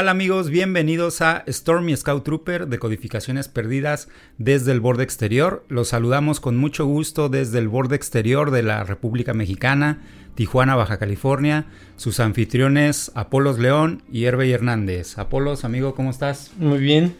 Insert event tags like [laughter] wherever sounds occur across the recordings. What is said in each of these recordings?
tal amigos? Bienvenidos a Stormy Scout Trooper de Codificaciones Perdidas desde el borde exterior. Los saludamos con mucho gusto desde el borde exterior de la República Mexicana, Tijuana, Baja California. Sus anfitriones Apolos León y Herve Hernández. Apolos, amigo, ¿cómo estás? Muy bien,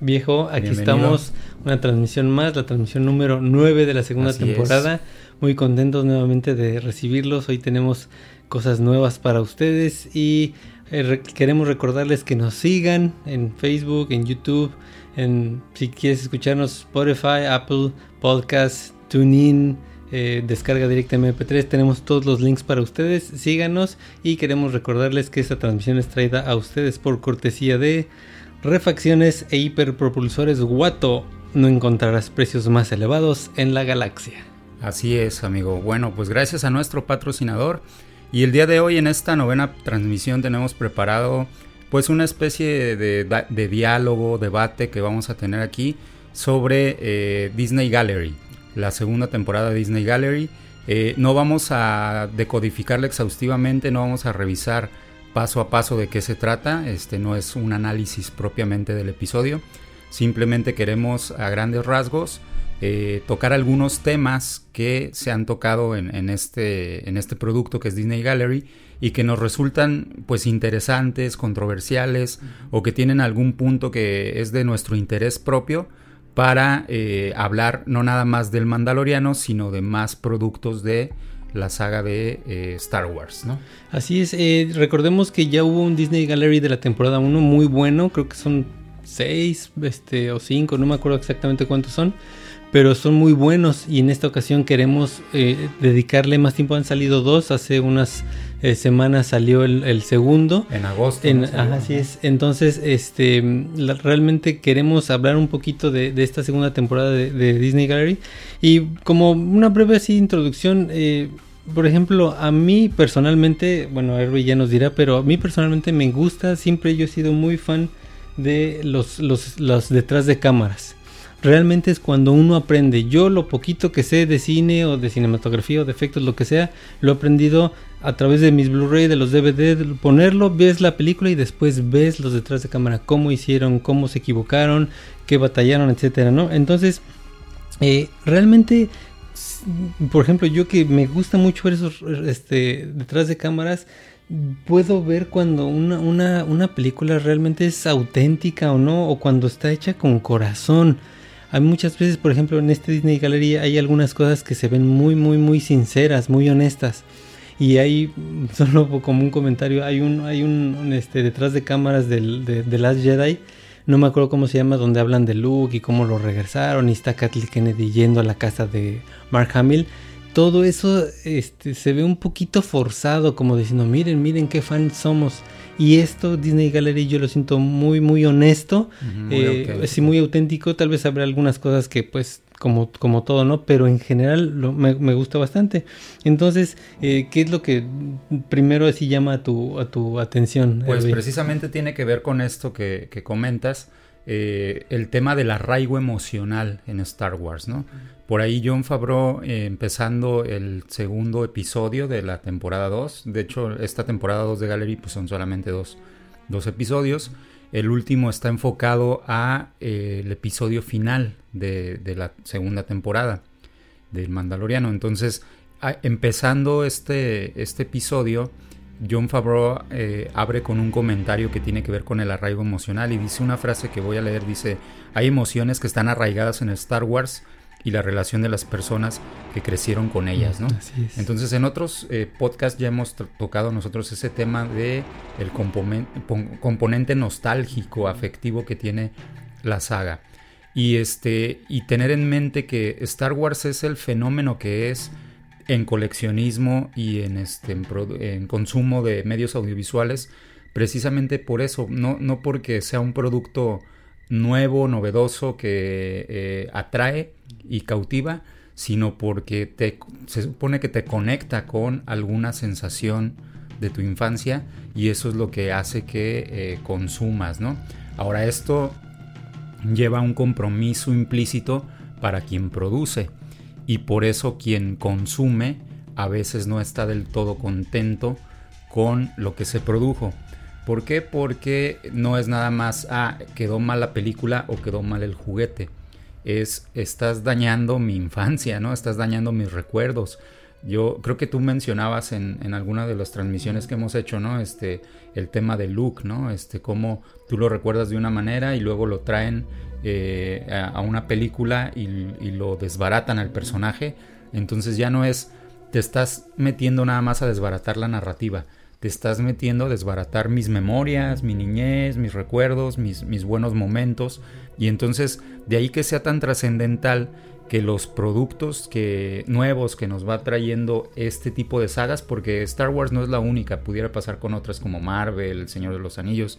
viejo. Aquí estamos, una transmisión más, la transmisión número 9 de la segunda temporada. Muy contentos nuevamente de recibirlos. Hoy tenemos cosas nuevas para ustedes y eh, queremos recordarles que nos sigan en Facebook, en YouTube, en si quieres escucharnos Spotify, Apple Podcasts, TuneIn, eh, descarga directa MP3. Tenemos todos los links para ustedes. Síganos y queremos recordarles que esta transmisión es traída a ustedes por cortesía de refacciones e hiperpropulsores Wato. No encontrarás precios más elevados en la galaxia. Así es, amigo. Bueno, pues gracias a nuestro patrocinador. Y el día de hoy en esta novena transmisión tenemos preparado pues una especie de, diálogo, debate que vamos a tener aquí sobre eh, Disney Gallery, la segunda temporada de Disney Gallery. Eh, no vamos a decodificarla exhaustivamente, no vamos a revisar paso a paso de qué se trata, este no es un análisis propiamente del episodio, simplemente queremos a grandes rasgos eh, tocar algunos temas que se han tocado en, este, en este producto que es Disney Gallery y que nos resultan pues interesantes, controversiales o que tienen algún punto que es de nuestro interés propio para eh, hablar no nada más del Mandaloriano, sino de más productos de la saga de eh, Star Wars, ¿no? Así es, recordemos que ya hubo un Disney Gallery de la temporada 1 muy bueno, creo que son 6 este, o 5, no me acuerdo exactamente cuántos son pero son muy buenos y en esta ocasión queremos eh, dedicarle más tiempo. Han salido dos, hace unas eh, semanas salió el, segundo. En agosto. así es. Entonces, este, realmente queremos hablar un poquito de, esta segunda temporada de, Disney Gallery y como una breve así introducción. Eh, por ejemplo, a mí personalmente, bueno, Herbie ya nos dirá, pero a mí personalmente me gusta, siempre yo he sido muy fan de los, los, los detrás de cámaras realmente es cuando uno aprende. Yo lo poquito que sé de cine o de cinematografía o de efectos, lo que sea, lo he aprendido a través de mis Blu-ray, de los DVD, ponerlo, ves la película y después ves los detrás de cámara, cómo hicieron, cómo se equivocaron, qué batallaron, etcétera, ¿no? Entonces, eh, realmente, por ejemplo, yo que me gusta mucho ver esos este, detrás de cámaras, puedo ver cuando una, una, una película realmente es auténtica o no, o cuando está hecha con corazón. Hay muchas veces, por ejemplo, en este Disney Gallery hay algunas cosas que se ven muy, muy, muy sinceras, muy honestas. Y hay, [laughs] solo como un comentario, hay un, hay este, detrás de cámaras del, de, Last Jedi, no me acuerdo cómo se llama, donde hablan de Luke y cómo lo regresaron, y está Kathleen Kennedy yendo a la casa de Mark Hamill. Todo eso este, se ve un poquito forzado, como diciendo, miren, miren qué fans somos. Y esto, Disney Gallery, yo lo siento muy, muy honesto, muy eh, muy auténtico. Tal vez habrá algunas cosas que, pues, como, como todo, ¿no? Pero en general me, me, gusta bastante. Entonces, eh, ¿qué es lo que primero así llama a tu, a tu atención? Pues precisamente tiene que ver con esto que, que comentas. Eh, el tema del arraigo emocional en Star Wars, ¿no? Por ahí John Favreau eh, empezando el segundo episodio de la temporada 2. De hecho, esta temporada 2 de Gallery pues son solamente dos, episodios. El último está enfocado a eh, el episodio final de, la segunda temporada del Mandaloriano. Entonces, empezando este, este episodio, John Favreau eh, abre con un comentario que tiene que ver con el arraigo emocional y dice una frase que voy a leer, dice, hay emociones que están arraigadas en Star Wars y la relación de las personas que crecieron con ellas, ¿no? Entonces en otros eh, podcasts ya hemos tocado nosotros ese tema de el componente nostálgico, afectivo que tiene la saga. Y este y tener en mente que Star Wars es el fenómeno que es en coleccionismo y en este en, consumo de medios audiovisuales precisamente por eso, no, no porque sea un producto nuevo, novedoso, que eh, atrae y cautiva, sino porque te, se supone que te conecta con alguna sensación de tu infancia y eso es lo que hace que eh, consumas, ¿no? Ahora esto lleva un compromiso implícito para quien produce y por eso quien consume a veces no está del todo contento con lo que se produjo. ¿Por qué? Porque no es nada más, ah, quedó mal la película o quedó mal el juguete. Es, estás dañando mi infancia, ¿no? Estás dañando mis recuerdos. Yo creo que tú mencionabas en, en, alguna de las transmisiones que hemos hecho, ¿no? Este, el tema de Luke, ¿no? Este, cómo tú lo recuerdas de una manera y luego lo traen eh, a, una película y, lo desbaratan al personaje. Entonces ya no es, te estás metiendo nada más a desbaratar la narrativa. Te estás metiendo a desbaratar mis memorias, mi niñez, mis recuerdos, mis, mis buenos momentos. Y entonces de ahí que sea tan trascendental que los productos que nuevos que nos va trayendo este tipo de sagas, porque Star Wars no es la única, pudiera pasar con otras como Marvel, El Señor de los Anillos,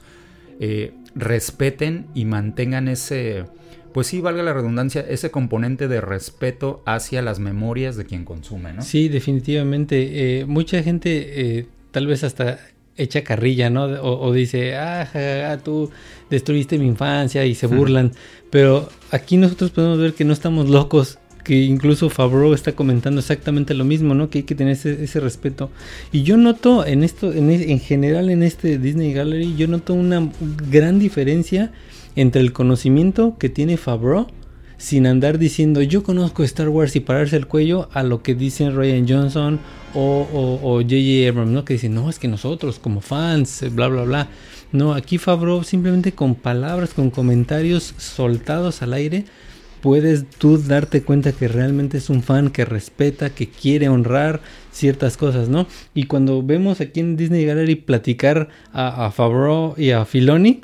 eh, respeten y mantengan ese, pues sí, valga la redundancia, ese componente de respeto hacia las memorias de quien consume, ¿no? Sí, definitivamente. Eh, mucha gente eh, tal vez hasta echa carrilla, ¿no? O, dice, ah, tú destruiste mi infancia y se burlan. Pero aquí nosotros podemos ver que no estamos locos, que incluso Favreau está comentando exactamente lo mismo, ¿no? Que hay que tener ese, respeto. Y yo noto en esto, en, en, general en este Disney Gallery, yo noto una gran diferencia entre el conocimiento que tiene Favreau sin andar diciendo yo conozco Star Wars y pararse el cuello a lo que dicen Ryan Johnson o J.J. Abrams, ¿no? Que dicen, no, es que nosotros como fans, bla, bla, bla. No, aquí Favreau simplemente con palabras, con comentarios soltados al aire, puedes tú darte cuenta que realmente es un fan que respeta, que quiere honrar ciertas cosas, ¿no? Y cuando vemos aquí en Disney Gallery platicar a, Favreau y a Filoni,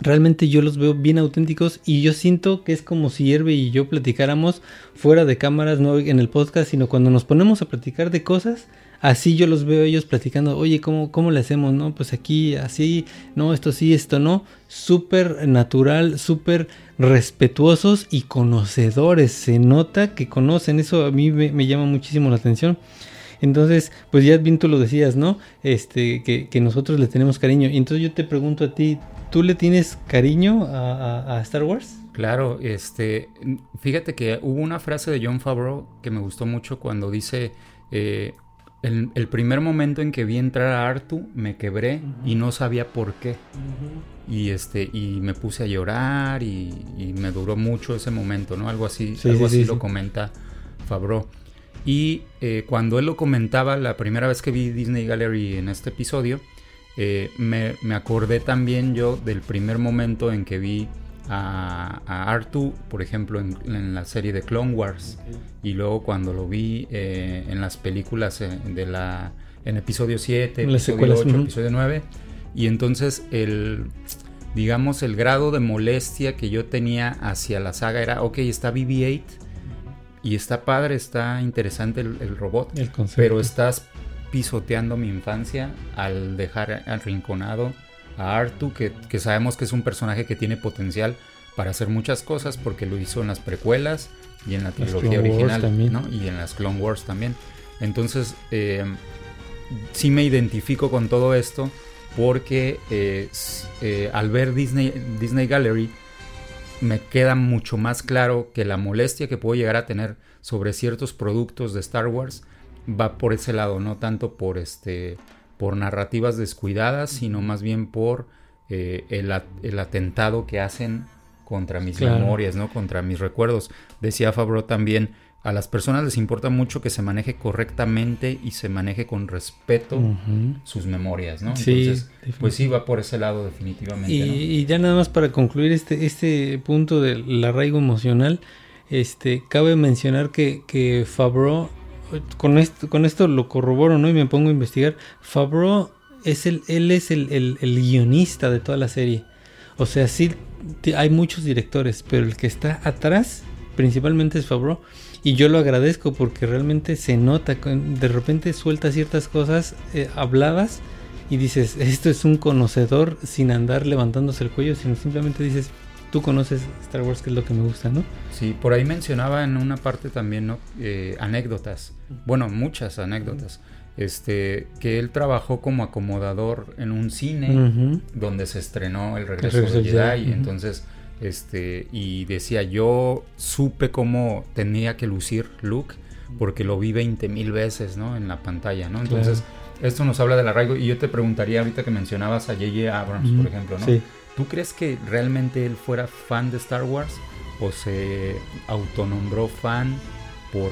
realmente yo los veo bien auténticos y yo siento que es como si Herbe y yo platicáramos fuera de cámaras, no en el podcast, sino cuando nos ponemos a platicar de cosas, así yo los veo ellos platicando, oye, ¿cómo, cómo le hacemos? No, pues aquí así, no, esto sí, esto no, súper natural, súper respetuosos y conocedores, se nota que conocen, eso a mí me, llama muchísimo la atención. Entonces, pues ya bien tú lo decías, ¿no? Este, que, que nosotros le tenemos cariño. Y entonces yo te pregunto a ti, ¿Tú le tienes cariño a, Star Wars? Claro, este, fíjate que hubo una frase de John Favreau que me gustó mucho cuando dice, eh, el, primer momento en que vi entrar a Artu me quebré y no sabía por qué. Y este, y me puse a llorar y, me duró mucho ese momento, ¿no? Algo así, algo así lo comenta Favreau. Y eh, cuando él lo comentaba la primera vez que vi Disney Gallery en este episodio, eh, me, acordé también yo del primer momento en que vi a, Artu, por ejemplo, en, la serie de Clone Wars. Y luego cuando lo vi eh, en las películas eh, de la, en episodio 7, episodio 8, episodio 9. Y entonces el, digamos, el grado de molestia que yo tenía hacia la saga era, ok, está BB-8 y está padre, está interesante el, robot, pero estás pisoteando mi infancia al dejar arrinconado a Artu, que, sabemos que es un personaje que tiene potencial para hacer muchas cosas porque lo hizo en las precuelas y en la trilogía original y en las Clone Wars también. Entonces, eh, sí me identifico con todo esto porque eh, eh, al ver Disney, Disney Gallery me queda mucho más claro que la molestia que puedo llegar a tener sobre ciertos productos de Star Wars va por ese lado, no tanto por este por narrativas descuidadas, sino más bien por eh, el, atentado que hacen contra mis memorias, ¿no? Contra mis recuerdos. Decía Fabro también, a las personas les importa mucho que se maneje correctamente y se maneje con respeto sus memorias, ¿no? Entonces, pues sí, va por ese lado definitivamente. Y, ya nada más para concluir este, este punto del arraigo emocional, este, cabe mencionar que, que Fabro con esto, con esto lo corroboro, ¿no? Y me pongo a investigar. Favreau es el, él es el, el, guionista de toda la serie. O sea, sí hay muchos directores, pero el que está atrás principalmente es Favreau. Y yo lo agradezco porque realmente se nota, de repente suelta ciertas cosas eh, habladas y dices, esto es un conocedor sin andar levantándose el cuello, sino simplemente dices, tú conoces Star Wars, que es lo que me gusta, ¿no? Sí, por ahí mencionaba en una parte también, ¿no? Eh, anécdotas, bueno, muchas anécdotas. Este, que él trabajó como acomodador en un cine donde se estrenó El Regreso, de Jedi, y entonces Este, y decía, yo supe cómo tenía que lucir Luke porque lo vi 20 mil veces, ¿no? En la pantalla, ¿no? Entonces, esto nos habla del arraigo. Y yo te preguntaría ahorita que mencionabas a J.J. Abrams, por ejemplo, ¿no? ¿Tú crees que realmente él fuera fan de Star Wars o se autonombró fan por,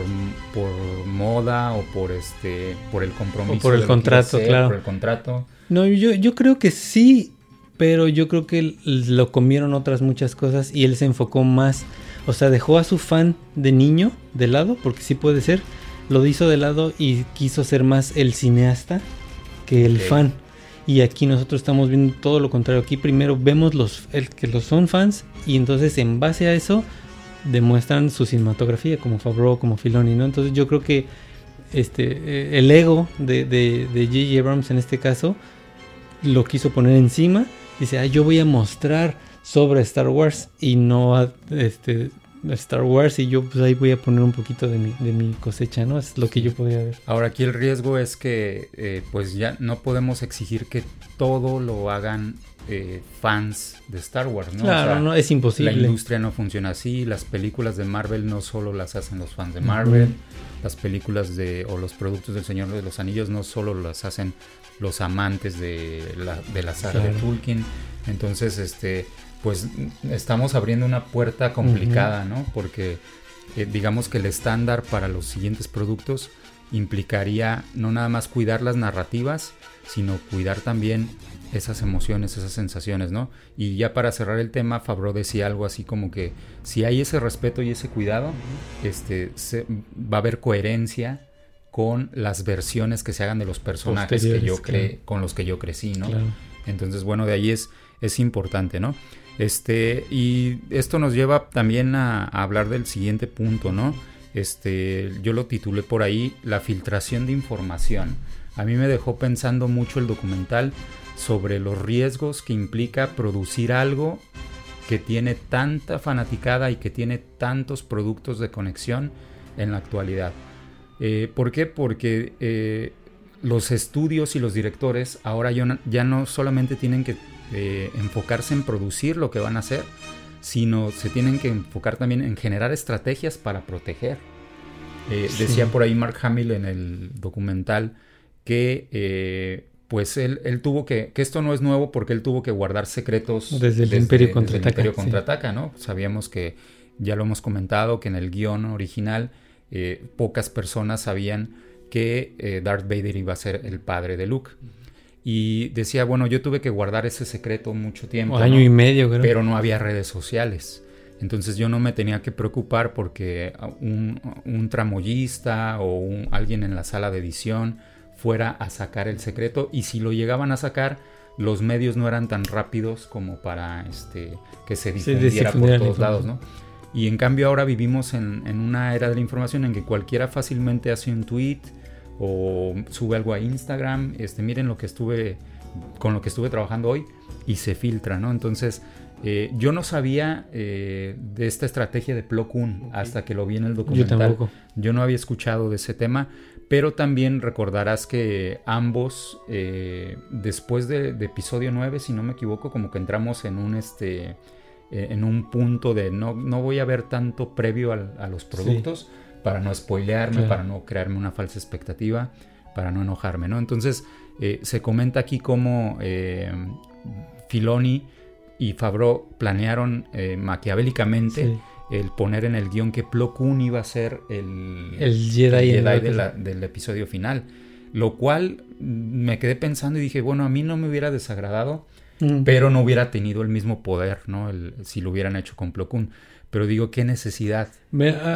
por moda o por este por el compromiso? por el contrato, claro. Por el contrato. No, yo, yo creo que sí, pero yo creo que lo comieron otras muchas cosas y él se enfocó más, o sea, dejó a su fan de niño de lado, porque sí puede ser, lo hizo de lado y quiso ser más el cineasta que el fan. Y aquí nosotros estamos viendo todo lo contrario. Aquí primero vemos los el, que los son fans y entonces en base a eso demuestran su cinematografía como Favreau, como Filoni, ¿no? Entonces yo creo que este eh, el ego de de, de. Abrams en este caso lo quiso poner encima. Dice, ah, yo voy a mostrar sobre Star Wars y no este Star Wars y yo pues ahí voy a poner un poquito de mi, de mi cosecha, ¿no? Es lo que yo podría ver. Ahora aquí el riesgo es que eh, pues ya no podemos exigir que todo lo hagan eh, fans de Star Wars, ¿no? Claro, no, es imposible. La industria no funciona así, las películas de Marvel no solo las hacen los fans de Marvel, las películas de o los productos del Señor de los Anillos no solo las hacen los amantes de la, de la saga de Tolkien. Entonces, este pues estamos abriendo una puerta complicada, ¿no? Porque eh, digamos que el estándar para los siguientes productos implicaría no nada más cuidar las narrativas, sino cuidar también esas emociones, esas sensaciones, ¿no? Y ya para cerrar el tema, Fabro decía algo así como que si hay ese respeto y ese cuidado, este, va a haber coherencia con las versiones que se hagan de los personajes que yo con los que yo crecí, ¿no? Entonces, bueno, de ahí es, es importante, ¿no? Este, y esto nos lleva también a, hablar del siguiente punto, ¿no? Este, yo lo titulé por ahí, la filtración de información. A mí me dejó pensando mucho el documental sobre los riesgos que implica producir algo que tiene tanta fanaticada y que tiene tantos productos de conexión en la actualidad. Eh, ¿Por qué? Porque eh, los estudios y los directores ahora ya no solamente tienen que enfocarse en producir lo que van a hacer, sino se tienen que enfocar también en generar estrategias para proteger. Eh, decía por ahí Mark Hamill en el documental que eh, pues él, tuvo que, que esto no es nuevo porque él tuvo que guardar secretos desde el Imperio Contraataca. ¿no? Sabíamos que, ya lo hemos comentado, que en el guion original eh, pocas personas sabían que Darth Vader iba a ser el padre de Luke. Y decía, bueno, yo tuve que guardar ese secreto mucho tiempo. año y medio, creo. Pero no había redes sociales. Entonces yo no me tenía que preocupar porque un, un tramoyista o un, alguien en la sala de edición fuera a sacar el secreto. Y si lo llegaban a sacar, los medios no eran tan rápidos como para este, que se difundiera por todos lados, ¿no? Y en cambio ahora vivimos en, en, una era de la información en que cualquiera fácilmente hace un tweet, o sube algo a Instagram, este, miren lo que estuve, con lo que estuve trabajando hoy y se filtra, ¿no? Entonces, eh, yo no sabía eh, de esta estrategia de Plo Koon hasta que lo vi en el documental. Yo, no había escuchado de ese tema, pero también recordarás que ambos, eh, después de, episodio 9, si no me equivoco, como que entramos en un, este, en un punto de no, no voy a ver tanto previo a los productos para no spoilearme, para no crearme una falsa expectativa, para no enojarme, ¿no? Entonces, eh, se comenta aquí cómo eh, Filoni y Favreau planearon eh, maquiavélicamente el poner en el guion que Plo Koon iba a ser el, el Jedi, del episodio final. Lo cual me quedé pensando y dije, bueno, a mí no me hubiera desagradado, mm. pero no hubiera tenido el mismo poder, ¿no? si lo hubieran hecho con Plo Koon. Pero digo, ¿qué necesidad?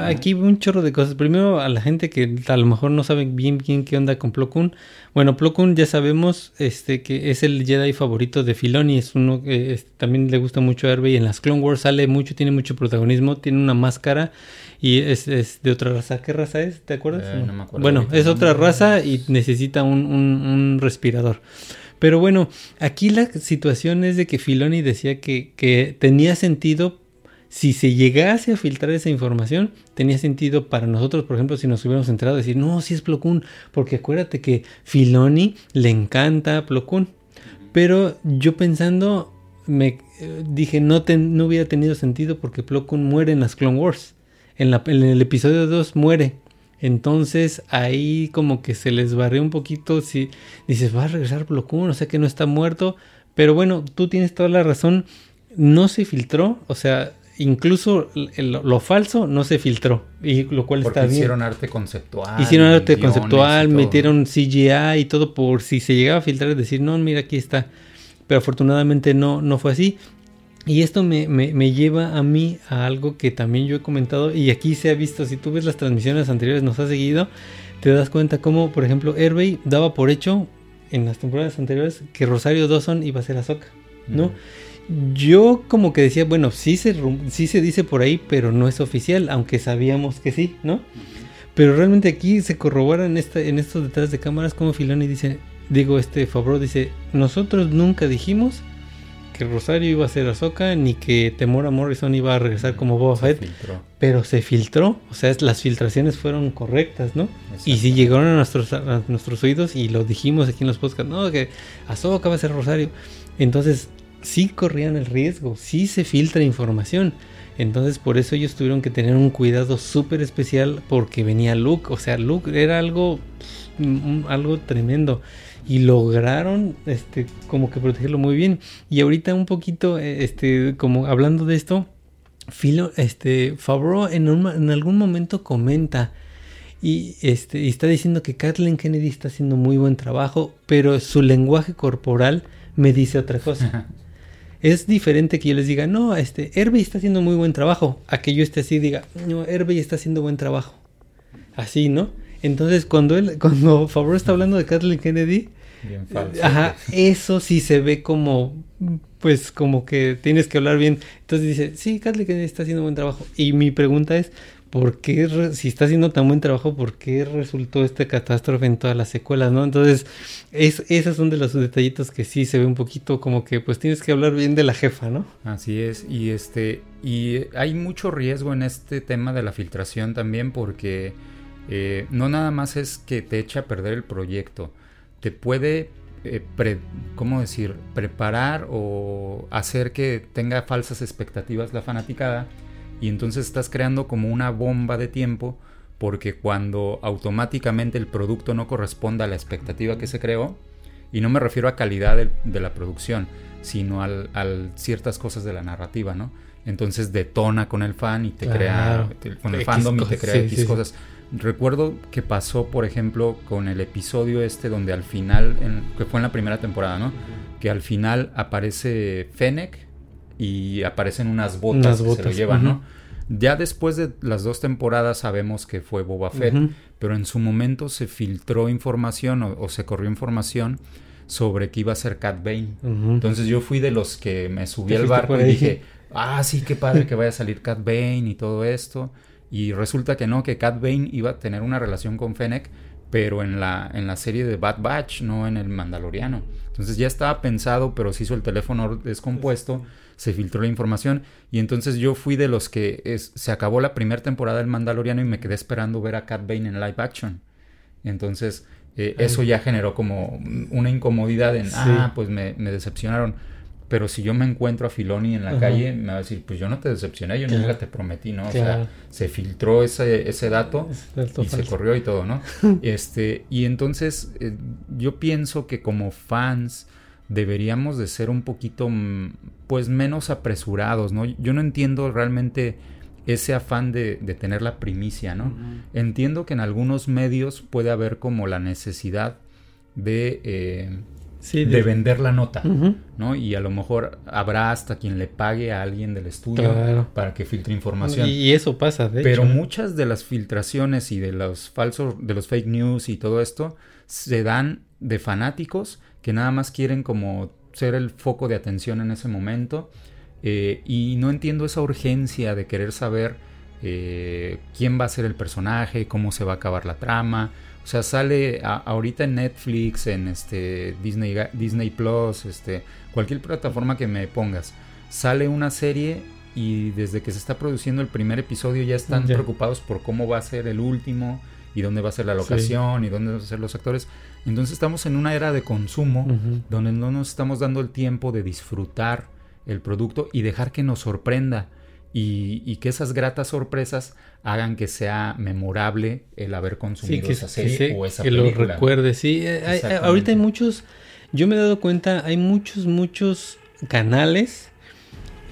Aquí un chorro de cosas. Primero, a la gente que a lo mejor no sabe bien, bien qué onda con Plo Koon. Bueno, Plo Koon ya sabemos este, que es el Jedi favorito de Filoni. Es uno que también le gusta mucho a Hervey. En las Clone Wars sale mucho, tiene mucho protagonismo. Tiene una máscara y es, de otra raza. ¿Qué raza es? ¿Te acuerdas? Eh, no me acuerdo bueno, es otra raza y necesita un, un, un respirador. Pero bueno, aquí la situación es de que Filoni decía que, que tenía sentido si se llegase a filtrar esa información, tenía sentido para nosotros, por ejemplo, si nos hubiéramos enterado, decir, no, si es Plo Koon, porque acuérdate que Filoni le encanta a Plo Koon. Pero yo pensando, me eh, dije no, no hubiera tenido sentido porque Plo Koon muere en las Clone Wars. En, la, en el episodio 2 muere. Entonces ahí como que se les barrió un poquito si dices, va a regresar Plo Koon, o sea que no está muerto. Pero bueno, tú tienes toda la razón. No se filtró, o sea, incluso lo, falso no se filtró, y lo cual está bien. Hicieron arte conceptual. Hicieron arte conceptual, metieron CGI y todo por si se llegaba a filtrar, decir, no, mira, aquí está. Pero afortunadamente no, no fue así. Y esto me, me, lleva a mí a algo que también yo he comentado y aquí se ha visto, si tú ves las transmisiones anteriores, nos ha seguido, te das cuenta cómo, por ejemplo, Airbay daba por hecho en las temporadas anteriores que Rosario Dawson iba a ser Ahsoka, ¿no? Yo como que decía, bueno, sí se, sí se dice por ahí, pero no es oficial, aunque sabíamos que sí, ¿no? Pero realmente aquí se corrobora en, esta, en estos detrás de cámaras como Filoni dice, digo, este Fabro dice, nosotros nunca dijimos que Rosario iba a ser Ahsoka ni que Temora Morrison iba a regresar como Boba Fett, pero se filtró, o sea, las filtraciones fueron correctas, ¿no? Y si llegaron a nuestros, a nuestros oídos y lo dijimos aquí en los podcasts, no, que Ahsoka va a ser Rosario. Entonces, sí corrían el riesgo, sí se filtra información. Entonces por eso ellos tuvieron que tener un cuidado súper especial porque venía Luke. O sea, Luke era algo, mm, algo tremendo. Y lograron este, como que protegerlo muy bien. Y ahorita un poquito, eh, este, como hablando de esto, Filo, este, Favreau en, en algún momento comenta y, este, y está diciendo que Kathleen Kennedy está haciendo muy buen trabajo, pero su lenguaje corporal me dice otra cosa. [laughs] Es diferente que yo les diga, no, este, Herbie está haciendo muy buen trabajo, a que yo esté así y diga, no, Herbie está haciendo buen trabajo. Así, ¿no? Entonces, cuando él, [laughs] cuando Favreau está hablando de Kathleen Kennedy, bien falso. Ajá, eso sí se ve como, pues, como que tienes que hablar bien. Entonces dice, sí, Kathleen Kennedy está haciendo buen trabajo. Y mi pregunta es, ¿por si está haciendo tan buen trabajo, por qué resultó esta catástrofe en todas las secuelas, no? Entonces, es, esos son de los detallitos que sí se ve un poquito como que, pues, tienes que hablar bien de la jefa, ¿no? Así es, y este, y hay mucho riesgo en este tema de la filtración también porque eh, no nada más es que te echa a perder el proyecto, te puede eh, ¿cómo decir? Preparar o hacer que tenga falsas expectativas la fanaticada y entonces estás creando como una bomba de tiempo porque cuando automáticamente el producto no corresponde a la expectativa que se creó, y no me refiero a calidad de, la producción, sino a ciertas cosas de la narrativa, ¿no? Entonces detona con el fan y te crea, con el fandom y te crea X cosas. Recuerdo que pasó, por ejemplo, con el episodio este donde al final, que fue en la primera temporada, ¿no? Que al final aparece Fennec y aparecen unas botas, que se lo llevan, ¿no? Ya después de las dos temporadas sabemos que fue Boba Fett, pero en su momento se filtró información o, se corrió información sobre que iba a ser Cat Bane. Entonces yo fui de los que me subí al barco y dije, [laughs] ah, sí, qué padre que vaya a salir Cat Bane y todo esto. Y resulta que no, que Cat Bane iba a tener una relación con Fennec, pero en la, en la serie de Bad Batch, no en el Mandaloriano. Entonces ya estaba pensado, pero se hizo el teléfono descompuesto se filtró la información y entonces yo fui de los que es, se acabó la primera temporada del Mandaloriano y me quedé esperando ver a Cat Bane en live action. Entonces eh, eso ya generó como una incomodidad en, ah, pues me, decepcionaron. Pero si yo me encuentro a Filoni en la calle, me va a decir, pues yo no te decepcioné, yo nunca te prometí, ¿no? O sea, se filtró ese, ese dato, y se corrió y todo, ¿no? [laughs] este, y entonces eh, yo pienso que como fans deberíamos de ser un poquito mm, pues menos apresurados, ¿no? Yo no entiendo realmente ese afán de, tener la primicia, ¿no? Entiendo que en algunos medios puede haber como la necesidad de, eh, de... vender la nota, ¿no? Y a lo mejor habrá hasta quien le pague a alguien del estudio para que filtre información. Y eso pasa, de Pero muchas de las filtraciones y de los falsos, de los fake news y todo esto se dan de fanáticos que nada más quieren como ser el foco de atención en ese momento eh, y no entiendo esa urgencia de querer saber eh, quién va a ser el personaje, cómo se va a acabar la trama. O sea, sale ahorita en Netflix, en este Disney, Disney Plus, este, cualquier plataforma que me pongas, sale una serie y desde que se está produciendo el primer episodio ya están preocupados por cómo va a ser el último y dónde va a ser la locación y dónde van a ser los actores. Entonces estamos en una era de consumo donde no nos estamos dando el tiempo de disfrutar el producto y dejar que nos sorprenda y, que esas gratas sorpresas hagan que sea memorable el haber consumido esa serie o esa que película. Que lo recuerde, sí. Eh, ahorita hay muchos, yo me he dado cuenta, hay muchos, muchos canales.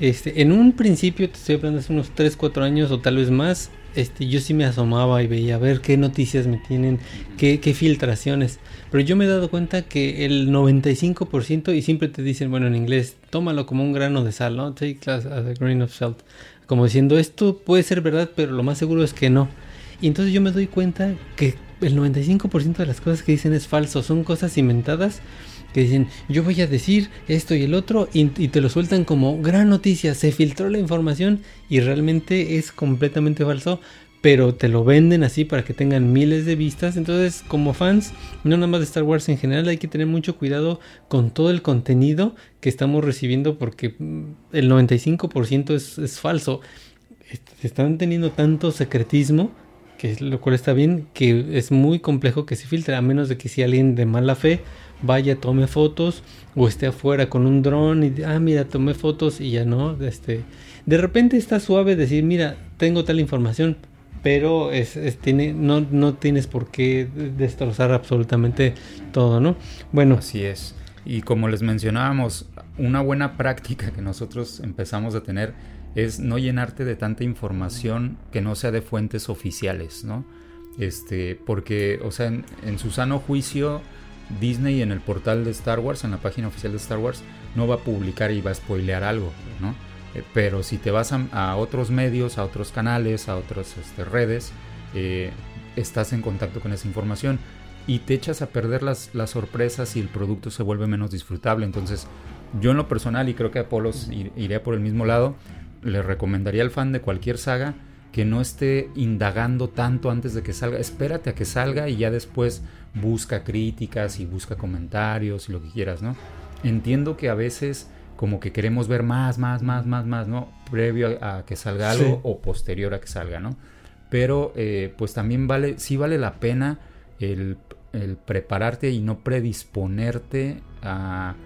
Este, en un principio, te estoy hablando hace unos 3, 4 años o tal vez más, este, yo sí me asomaba y veía a ver qué noticias me tienen, qué, qué filtraciones. Pero yo me he dado cuenta que el 95% y siempre te dicen, bueno, en inglés, tómalo como un grano de sal, ¿no? Take as a grain of salt. Como diciendo, esto puede ser verdad, pero lo más seguro es que no. Y entonces yo me doy cuenta que el 95% de las cosas que dicen es falso, son cosas inventadas que dicen, yo voy a decir esto y el otro, y, te lo sueltan como gran noticia, se filtró la información y realmente es completamente falso, pero te lo venden así para que tengan miles de vistas. Entonces, como fans, no nada más de Star Wars en general, hay que tener mucho cuidado con todo el contenido que estamos recibiendo porque mm, el 95% es, es falso. Están teniendo tanto secretismo que lo cual está bien, que es muy complejo que se filtre, a menos de que si alguien de mala fe vaya, tome fotos o esté afuera con un dron y, ah, mira, tomé fotos y ya no, este, de repente está suave decir, mira, tengo tal información, pero es, tiene, no, no tienes por qué destrozar absolutamente todo, ¿no? Bueno. Así es. Y como les mencionábamos, una buena práctica que nosotros empezamos a tener es no llenarte de tanta información que no sea de fuentes oficiales, ¿no? Este, porque, o sea, en su sano juicio, Disney en el portal de Star Wars, en la página oficial de Star Wars, no va a publicar y va a spoilear algo, ¿no? Eh, pero si te vas a, otros medios, a otros canales, a otras este, redes, eh, estás en contacto con esa información y te echas a perder las, las sorpresas y el producto se vuelve menos disfrutable. Entonces, yo en lo personal, y creo que Apolos iré por el mismo lado, le recomendaría al fan de cualquier saga que no esté indagando tanto antes de que salga. Espérate a que salga y ya después busca críticas y busca comentarios y lo que quieras, ¿no? Entiendo que a veces como que queremos ver más, más, más, más, más, ¿no? Previo a, que salga algo o posterior a que salga, ¿no? Pero eh, pues también vale, sí vale la pena el, prepararte y no predisponerte a,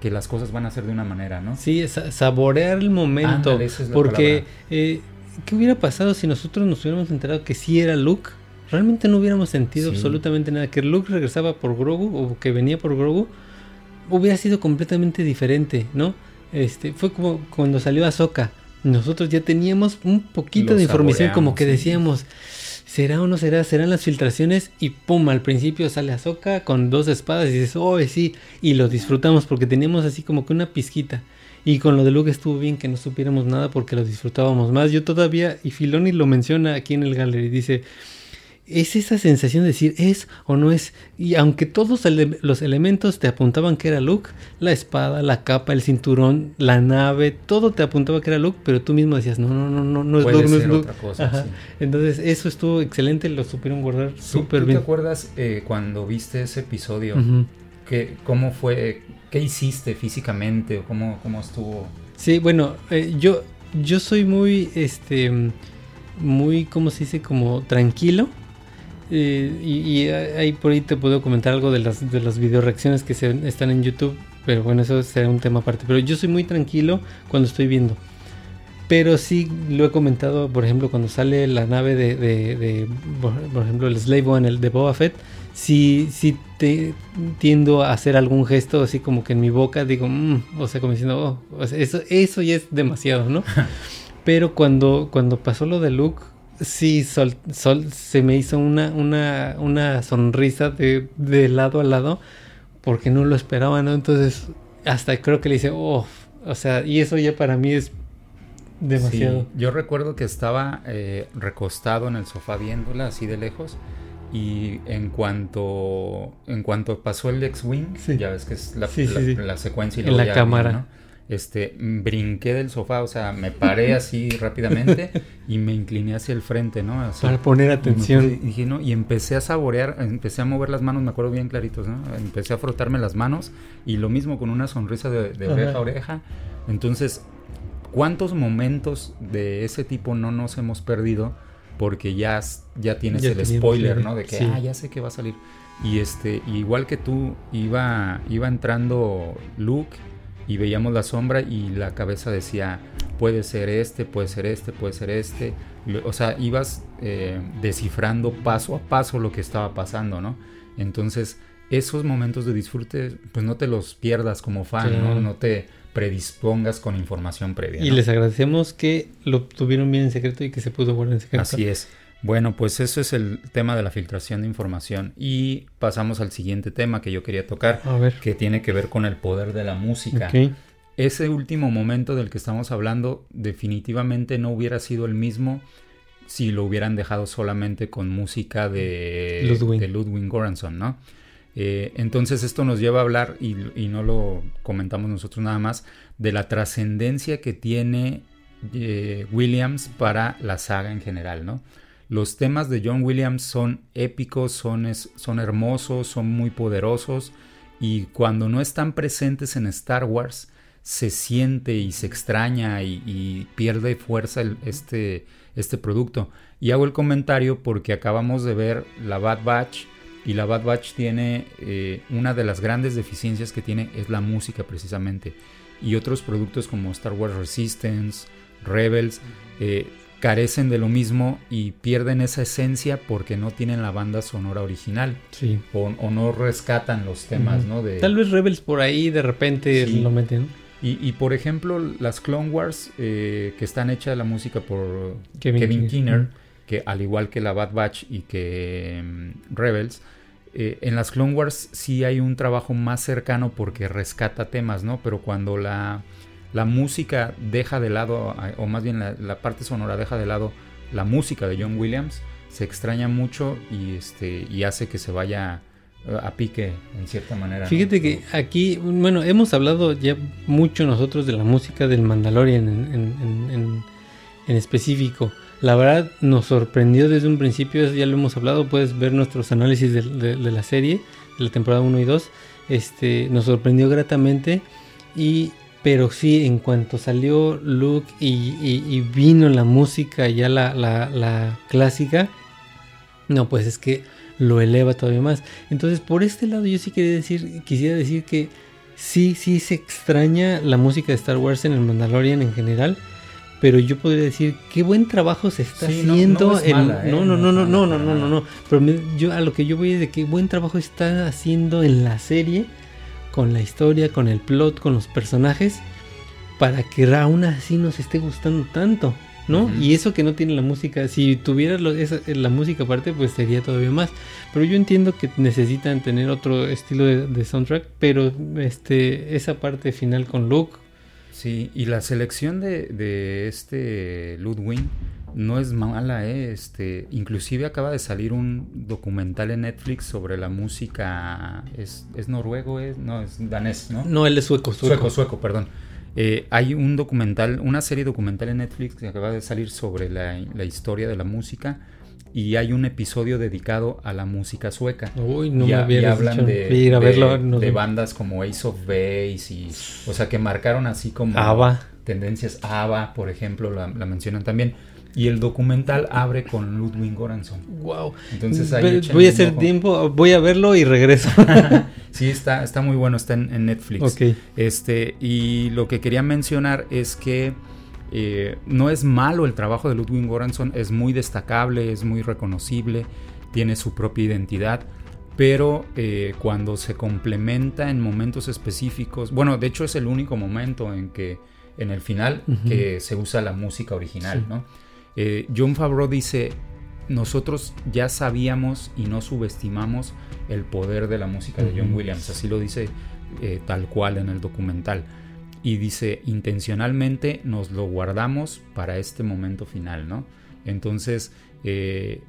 que las cosas van a ser de una manera, ¿no? Sí, saborear el momento. porque, eh, ¿qué hubiera pasado si nosotros nos hubiéramos enterado que sí era Luke? realmente no hubiéramos sentido absolutamente nada. Que Luke regresaba por Grogu o que venía por Grogu hubiera sido completamente diferente, ¿no? Este, fue como cuando salió Ahsoka. Nosotros ya teníamos un poquito de información como que decíamos, ¿será o no será? ¿Serán las filtraciones? Y pum, al principio sale Ahsoka con dos espadas y dices, oh, sí, y lo disfrutamos porque teníamos así como que una pizquita. Y con lo de Luke estuvo bien que no supiéramos nada porque lo disfrutábamos más. Yo todavía, y Filoni lo menciona aquí en el gallery, dice, es esa sensación de decir es o no es. Y aunque todos los elementos te apuntaban que era Luke, la espada, la capa, el cinturón, la nave, todo te apuntaba que era Luke, pero tú mismo decías, no, no, no, no, no es Luke, no es Luke. Entonces, eso estuvo excelente, lo supieron guardar súper bien. ¿Te acuerdas eh, cuando viste ese episodio? que, ¿Cómo fue? ¿Qué hiciste físicamente? ¿O cómo, cómo estuvo? Sí, bueno, eh, yo, yo soy muy, este, muy, ¿cómo se dice? Como tranquilo eh, y, ahí por ahí te puedo comentar algo de las, de las video reacciones que se, están en YouTube. Pero bueno, eso será un tema aparte. Pero yo soy muy tranquilo cuando estoy viendo. Pero sí lo he comentado, por ejemplo, cuando sale la nave de, de, por, ejemplo, el Slave One, el de Boba Fett. Si sí te tiendo a hacer algún gesto así como que en mi boca digo, mm", o sea, como diciendo, oh, eso, eso ya es demasiado, ¿no? [laughs] Pero cuando, cuando pasó lo de Luke, Sí, Sol, Sol se me hizo una, una, una sonrisa de, de, lado a lado porque no lo esperaba, ¿no? Entonces, hasta creo que le hice, oh, o sea, y eso ya para mí es demasiado. yo recuerdo que estaba eh, recostado en el sofá viéndola así de lejos y en cuanto en cuanto pasó el X-Wing, ya ves que es la, la, secuencia y en la cámara este, brinqué del sofá, o sea, me paré [laughs] así rápidamente y me incliné hacia el frente, ¿no? Para poner atención. Y, dije, ¿no? y empecé a saborear, empecé a mover las manos, me acuerdo bien claritos, ¿no? Empecé a frotarme las manos y lo mismo con una sonrisa de, oreja a oreja. Entonces, ¿cuántos momentos de ese tipo no nos hemos perdido? Porque ya, ya tienes el spoiler, ¿no? De que, ah, ya sé que va a salir. Y este, igual que tú, iba, iba entrando Luke y veíamos la sombra y la cabeza decía, puede ser este, puede ser este, puede ser este. O sea, ibas eh, descifrando paso a paso lo que estaba pasando, ¿no? Entonces, esos momentos de disfrute, pues no te los pierdas como fan, ¿no? No te predispongas con información previa. Y les agradecemos que lo tuvieron bien en secreto y que se pudo guardar en secreto. Así es. Bueno, pues eso es el tema de la filtración de información. Y pasamos al siguiente tema que yo quería tocar, que tiene que ver con el poder de la música. Ese último momento del que estamos hablando definitivamente no hubiera sido el mismo si lo hubieran dejado solamente con música de Ludwig, de Ludwig Göransson, ¿no? Eh, entonces esto nos lleva a hablar, y, no lo comentamos nosotros nada más, de la trascendencia que tiene eh, Williams para la saga en general, ¿no? Los temas de John Williams son épicos, son, son hermosos, son muy poderosos y cuando no están presentes en Star Wars se siente y se extraña y, pierde fuerza este, este producto. Y hago el comentario porque acabamos de ver la Bad Batch y la Bad Batch tiene eh, una de las grandes deficiencias que tiene es la música precisamente. Y otros productos como Star Wars Resistance, Rebels, eh, carecen de lo mismo y pierden esa esencia porque no tienen la banda sonora original. Sí. O, no rescatan los temas, ¿no? De... Tal vez Rebels por ahí de repente lo meten. Y, por ejemplo, las Clone Wars, eh, que están hechas la música por Kevin, Keener, que al igual que la Bad Batch y que mm, Rebels, eh, en las Clone Wars sí hay un trabajo más cercano porque rescata temas, ¿no? Pero cuando la la música deja de lado, o más bien la, parte sonora deja de lado la música de John Williams, se extraña mucho y, este, y hace que se vaya a pique en cierta manera. Fíjate que aquí, bueno, hemos hablado ya mucho nosotros de la música del Mandalorian en, en, específico. La verdad nos sorprendió desde un principio, ya lo hemos hablado, puedes ver nuestros análisis de, de la serie, de la temporada 1 y 2. Este, nos sorprendió gratamente y pero sí, en cuanto salió Luke y, vino la música, ya la, la, clásica, no, pues es que lo eleva todavía más. Entonces, por este lado, yo sí quería decir, quisiera decir que sí, sí se extraña la música de Star Wars en el Mandalorian en general. Pero yo podría decir qué buen trabajo se está haciendo. No, no, no, no, no, no, no, no, no, no, Pero yo a lo que yo voy es de qué buen trabajo está haciendo en la serie con la historia, con el plot, con los personajes, para que aún así nos esté gustando tanto, ¿no? Y eso que no tiene la música, si tuviera la música aparte, pues sería todavía más. Pero yo entiendo que necesitan tener otro estilo de, soundtrack, pero este, esa parte final con Luke. Sí, y la selección de, de este Ludwig no es mala, ¿eh? Este, inclusive acaba de salir un documental en Netflix sobre la música. ¿Es, es noruego? Es, no, es danés, ¿no? No, él es sueco. Sueco, sueco, perdón. Eh, hay un documental, una serie documental en Netflix que acaba de salir sobre la, historia de la música y hay un episodio dedicado a la música sueca. Uy, no y, me y hablan de, de, bandas como Ace of Base y, o sea, que marcaron así como tendencias. ABBA, por ejemplo, la mencionan también y el documental abre con Ludwig Göransson. Wow. Entonces ahí voy a hacer tiempo, voy a verlo y regreso. [laughs] [laughs] sí, está, está muy bueno, está en, Netflix. Ok. Este, y lo que quería mencionar es que eh, no es malo el trabajo de Ludwig Göransson, es muy destacable, es muy reconocible, tiene su propia identidad. Pero eh, cuando se complementa en momentos específicos, bueno, de hecho es el único momento en que en el final que se usa la música original, ¿no? Eh, John Favreau dice, nosotros ya sabíamos y no subestimamos el poder de la música de John Williams, así lo dice eh, tal cual en el documental. Y dice, intencionalmente nos lo guardamos para este momento final, ¿no? Entonces, eh,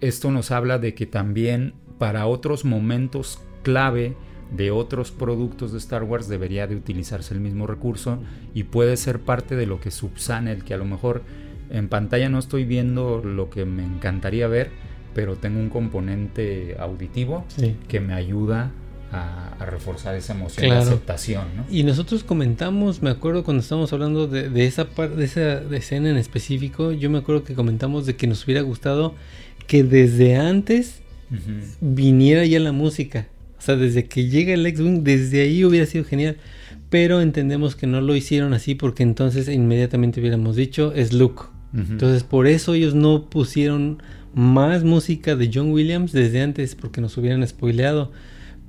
esto nos habla de que también para otros momentos clave de otros productos de Star Wars debería de utilizarse el mismo recurso y puede ser parte de lo que subsane el que a lo mejor en pantalla no estoy viendo lo que me encantaría ver, pero tengo un componente auditivo que me ayuda a, reforzar esa emoción de aceptación. Y nosotros comentamos, me acuerdo cuando estábamos hablando de, esa parte, de esa escena en específico, yo me acuerdo que comentamos de que nos hubiera gustado que desde antes viniera ya la música. O sea, desde que llega el X-Wing, desde ahí hubiera sido genial. Pero entendemos que no lo hicieron así porque entonces inmediatamente hubiéramos dicho es Luke. Entonces por eso ellos no pusieron más música de John Williams desde antes porque nos hubieran spoileado.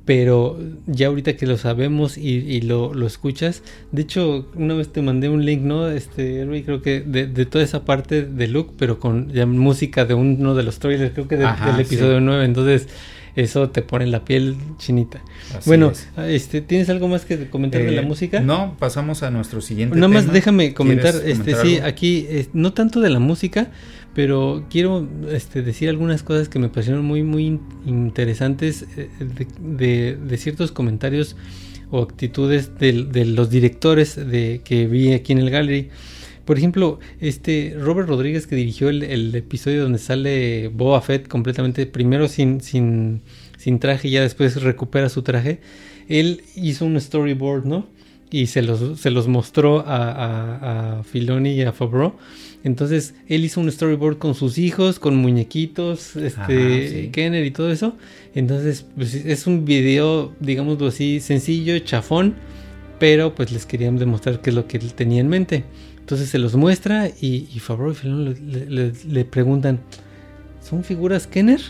Pero ya ahorita que lo sabemos y, lo, lo, escuchas, de hecho, una vez te mandé un link, ¿no? Este, creo que de, toda esa parte de Luke, pero con ya música de uno de los trailers, creo que del episodio 9. Entonces, eso te pone la piel chinita. bueno, este, ¿tienes algo más que comentar de la eh, música? No, pasamos a nuestro siguiente. Nada más déjame comentar, este, sí, aquí, no tanto de la música, pero quiero este, decir algunas cosas que me parecieron muy, muy interesantes eh, de, de, ciertos comentarios o actitudes de, de, los directores de, que vi aquí en el gallery. Por ejemplo, este Robert Rodríguez que dirigió el, episodio donde sale Boba Fett completamente, primero sin, sin, sin traje y ya después recupera su traje, él hizo un storyboard, ¿no? Y se los, se los mostró a, a, a Filoni y a Favreau. Entonces, él hizo un storyboard con sus hijos, con muñequitos, este, Kenner y todo eso. Entonces, pues, es un video, digámoslo así, sencillo, chafón, pero pues les querían demostrar qué es lo que él tenía en mente. Entonces se los muestra y, y Favreau y Filoni le, preguntan, ¿son figuras Kenner?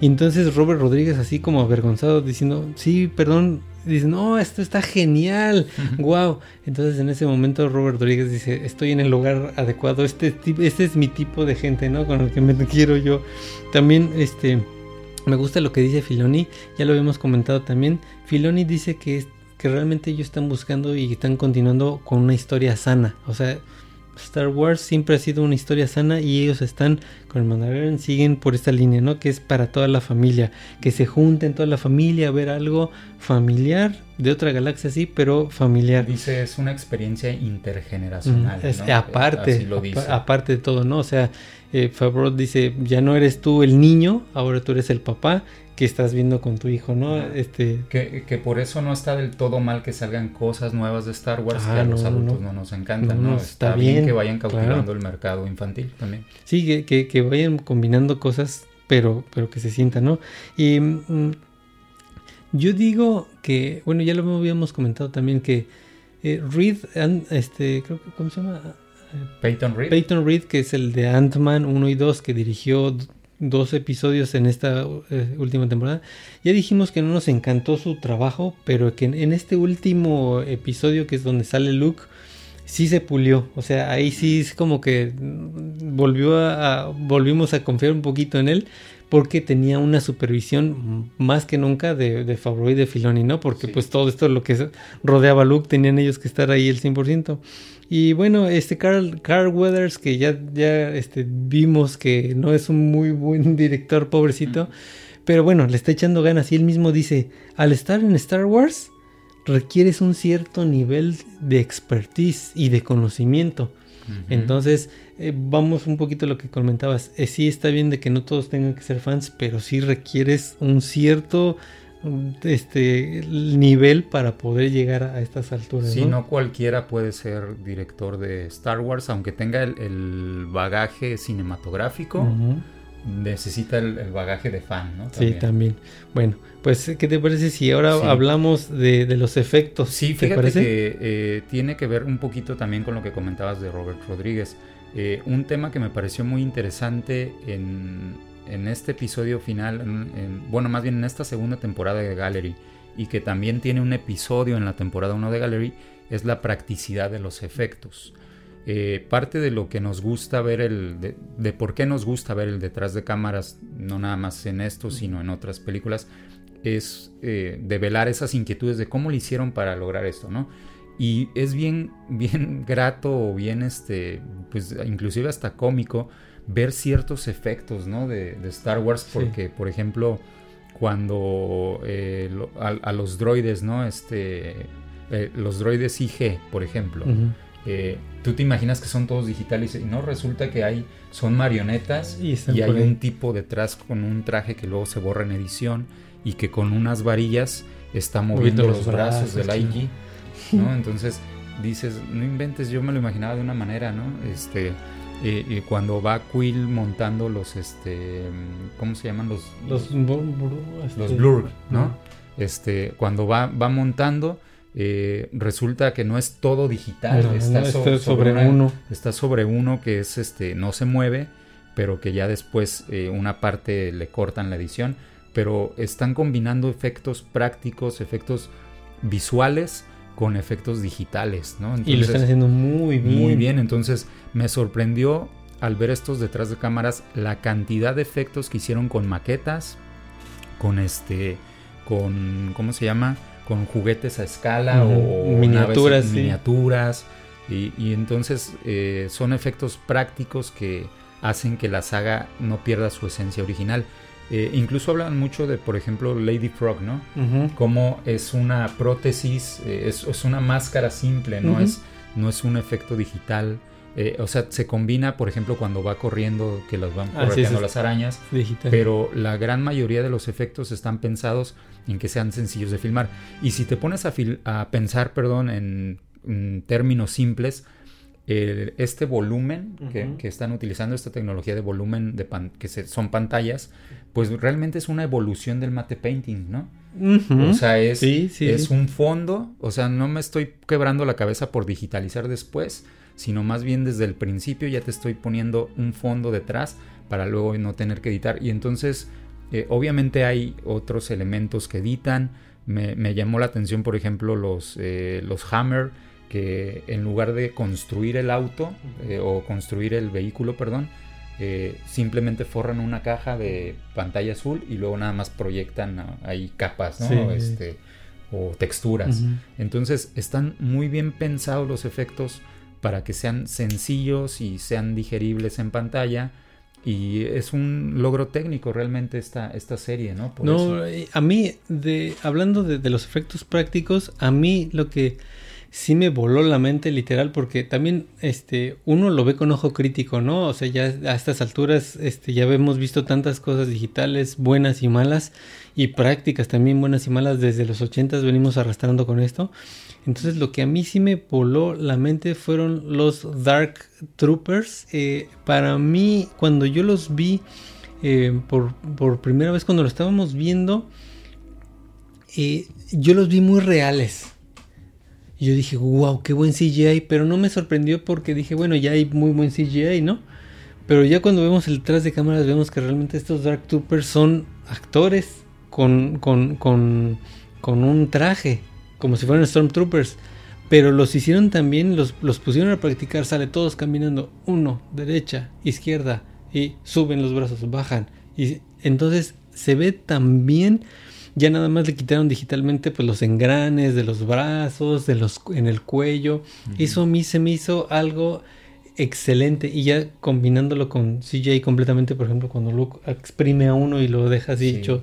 Y entonces Robert Rodríguez así como avergonzado diciendo, sí, perdón, dice, no, esto está genial, wow. Entonces en ese momento Robert Rodríguez dice, estoy en el lugar adecuado, este, este es mi tipo de gente, ¿no? Con el que me quiero yo. También, este, me gusta lo que dice Filoni, ya lo habíamos comentado también. Filoni dice que, que realmente ellos están buscando y están continuando con una historia sana, o sea, Star Wars siempre ha sido una historia sana y ellos están con el Mandalorian, siguen por esta línea, ¿no? Que es para toda la familia, que se junten toda la familia a ver algo familiar de otra galaxia, sí, pero familiar. Dice, es una experiencia intergeneracional. Mm, aparte, aparte de todo, ¿no? O sea, eh, Favreau dice, ya no eres tú el niño, ahora tú eres el papá que estás viendo con tu hijo, ¿no? Este... Que, por eso no está del todo mal que salgan cosas nuevas de Star Wars que a los adultos no, nos encantan, ¿no? Está, bien, que vayan cautivando el mercado infantil también. Sí, que, que, vayan combinando cosas, pero, pero que se sientan, ¿no? Y mm, yo digo que, bueno, ya lo habíamos comentado también, que eh, Reed, este, creo que, ¿cómo se llama? Peyton Reed. Peyton Reed, que es el de Ant-Man 1 y 2, que dirigió dos episodios en esta eh, última temporada. Ya dijimos que no nos encantó su trabajo, pero que en, este último episodio, que es donde sale Luke, sí se pulió. O sea, ahí sí es como que volvió a, volvimos a confiar un poquito en él. Porque tenía una supervisión más que nunca de, de Favreau y de Filoni, ¿no? Porque pues todo esto lo que rodeaba a Luke tenían ellos que estar ahí el 100%. Y bueno, este Carl, Carl Weathers, que ya, ya este, vimos que no es un muy buen [laughs] director, pobrecito. Pero bueno, le está echando ganas y él mismo dice, al estar en Star Wars, requieres un cierto nivel de expertise y de conocimiento. Entonces, eh, vamos un poquito a lo que comentabas. Eh, sí está bien de que no todos tengan que ser fans, pero sí requieres un cierto este nivel para poder llegar a estas alturas. Sí, ¿no? cualquiera puede ser director de Star Wars, aunque tenga el, bagaje cinematográfico. Necesita el, bagaje de fan, ¿no? Sí, también. Bueno, pues, ¿qué te parece si ahora hablamos de, los efectos? Sí, fíjate que eh, tiene que ver un poquito también con lo que comentabas de Robert Rodríguez. Eh, un tema que me pareció muy interesante en, en este episodio final, bueno, más bien en esta segunda temporada de Gallery, y que también tiene un episodio en la temporada 1 de Gallery, es la practicidad de los efectos. Eh, parte de lo que nos gusta ver, el de, por qué nos gusta ver el detrás de cámaras, no nada más en esto, sino en otras películas, es eh, develar esas inquietudes de cómo lo hicieron para lograr esto, ¿no? Y es bien, [laughs] bien grato o bien, este, pues inclusive hasta cómico ver ciertos efectos ¿no? de, Star Wars, porque, por ejemplo, cuando eh, a, los droides, ¿no? Este, eh, los droides IG, por ejemplo, eh, tú te imaginas que son todos digitales y no resulta que hay, son marionetas y, hay un tipo detrás con un traje que luego se borra en edición y que con unas varillas está moviendo los, brazos, del IG, ¿no? Entonces dices, no inventes, yo me lo imaginaba de una manera, ¿no? Este, y, cuando va Quill montando los, este, ¿cómo se llaman? Los, los, los, blur, ¿no? este, cuando va, va montando, eh, resulta que no es todo digital, No, está, no, so- está sobre una- uno. está sobre uno que es este, no se mueve, pero que ya después eh, una parte le cortan la edición. Pero están combinando efectos prácticos, efectos visuales con efectos digitales, ¿no? y lo están haciendo muy bien. muy bien, entonces me sorprendió al ver estos detrás de cámaras la cantidad de efectos que hicieron con maquetas, con este, con, ¿cómo se llama? Con juguetes a escala o miniaturas, sí. miniaturas. Y, y entonces eh, son efectos prácticos que hacen que la saga no pierda su esencia original. Eh, incluso hablan mucho de, por ejemplo, Lady Frog, ¿no? Como es una prótesis, eh, es, es una máscara simple, no, es, no es un efecto digital. Eh, o sea, se combina, por ejemplo, cuando va corriendo, que las van Ah, sí. las arañas, Digital. pero la gran mayoría de los efectos están pensados en que sean sencillos de filmar. Y si te pones a, pensar, perdón, en, en términos simples, este volumen que, que están utilizando, esta tecnología de volumen de pan- que se- son pantallas, pues realmente es una evolución del mate painting, ¿no? O sea, es, Sí, sí, es sí. un fondo, o sea, no me estoy quebrando la cabeza por digitalizar después, sino más bien desde el principio ya te estoy poniendo un fondo detrás para luego no tener que editar. Y entonces, eh, obviamente hay otros elementos que editan. Me, me llamó la atención, por ejemplo, los, eh, los Hammer, que en lugar de construir el auto eh, o construir el vehículo, perdón, eh, simplemente forran una caja de pantalla azul y luego nada más proyectan ah, ahí capas, ¿no? Sí. Este, o texturas. Entonces están muy bien pensados los efectos para que sean sencillos y sean digeribles en pantalla. Y es un logro técnico realmente esta, esta serie, ¿no? Por No, eso. eh, a mí, de, hablando de, de los efectos prácticos, a mí lo que sí me voló la mente literal, porque también este, uno lo ve con ojo crítico, ¿no? O sea, ya a estas alturas este, ya hemos visto tantas cosas digitales, buenas y malas, y prácticas también buenas y malas, desde los 80 venimos arrastrando con esto. Entonces lo que a mí sí me voló la mente fueron los Dark Troopers. Eh, para mí, cuando yo los vi eh, por, por primera vez, cuando lo estábamos viendo, eh, yo los vi muy reales. Y yo dije, wow, qué buen CGI, pero no me sorprendió porque dije, bueno, ya hay muy buen CGI, ¿no? Pero ya cuando vemos el detrás de cámaras vemos que realmente estos Dark Troopers son actores con, con, con, con un traje, como si fueran Stormtroopers. Pero los hicieron también, los, los pusieron a practicar, sale todos caminando, uno, derecha, izquierda, y suben los brazos, bajan. Y entonces se ve tan bien, ya nada más le quitaron digitalmente pues los engranes de los brazos, de los en el cuello. Eso a mí se me hizo algo excelente y ya combinándolo con CJ completamente, por ejemplo, cuando Luke exprime a uno y lo deja así Sí. hecho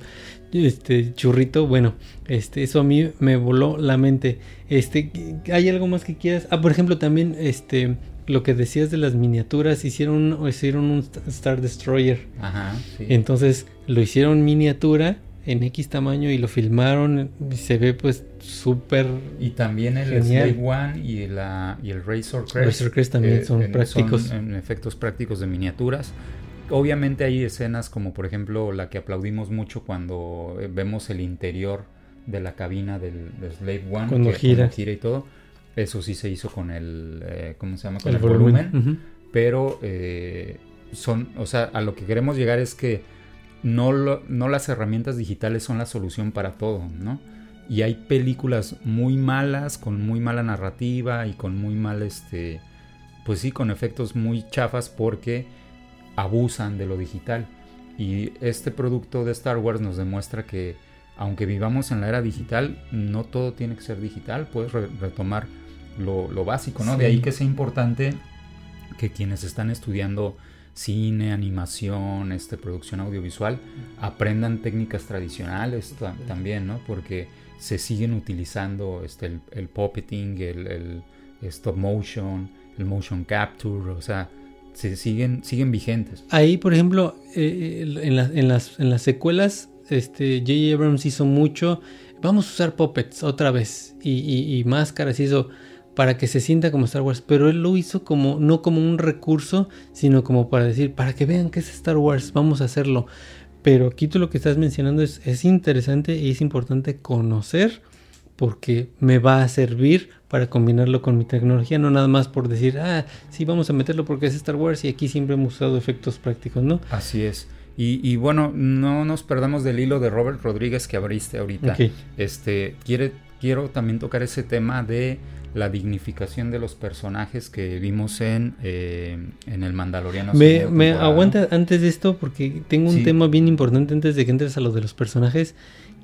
este churrito, bueno, este eso a mí me voló la mente. Este, ¿hay algo más que quieras? Ah, por ejemplo, también este lo que decías de las miniaturas, hicieron hicieron un Star Destroyer. Ajá, sí. Entonces lo hicieron miniatura en X tamaño y lo filmaron y se ve pues súper Y también el Genial. Slave One y, la, y el Razor Crest. Razor Crest también son en- prácticos. en efectos prácticos de miniaturas. Obviamente hay escenas como por ejemplo la que aplaudimos mucho cuando eh, vemos el interior de la cabina del, del Slave One. Cuando que gira. gira y todo. Eso sí se hizo con el, eh, ¿cómo se llama? Con el el, volumen. pero eh, son, o sea, a lo que queremos llegar es que no, lo- no las herramientas digitales son la solución para todo, ¿no? Y hay películas muy malas, con muy mala narrativa y con muy mal, este, pues sí, con efectos muy chafas porque abusan de lo digital. Y este producto de Star Wars nos demuestra que aunque vivamos en la era digital, no todo tiene que ser digital, puedes re- retomar lo, lo básico, ¿no? De ahí que sea importante que quienes están estudiando cine, animación, este, producción audiovisual, aprendan técnicas tradicionales ta- también, ¿no? Porque se siguen utilizando este, el, el puppeting, el, el stop motion, el motion capture, o sea, se siguen, siguen vigentes. Ahí, por ejemplo, eh, en, la- en las, en las secuelas, este, J.J. Abrams hizo mucho. Vamos a usar puppets otra vez y, y- y máscaras eso para que se sienta como Star Wars. Pero él lo hizo como no como un recurso, sino como para decir, para que vean que es Star Wars, vamos a hacerlo. Pero aquí tú lo que estás mencionando es, es interesante y es importante conocer porque me va a servir para combinarlo con mi tecnología, no nada más por decir, ah, sí, vamos a meterlo porque es Star Wars y aquí siempre hemos usado efectos prácticos, ¿no? Así es. Y, bueno, no nos perdamos del hilo de Robert Rodríguez que abriste ahorita. Este, quiere, quiero también tocar ese tema de la dignificación de los personajes que vimos en, eh, en el Mandaloriano. Me, me aguanta antes de esto porque tengo un tema bien importante antes de que entres a lo de los personajes.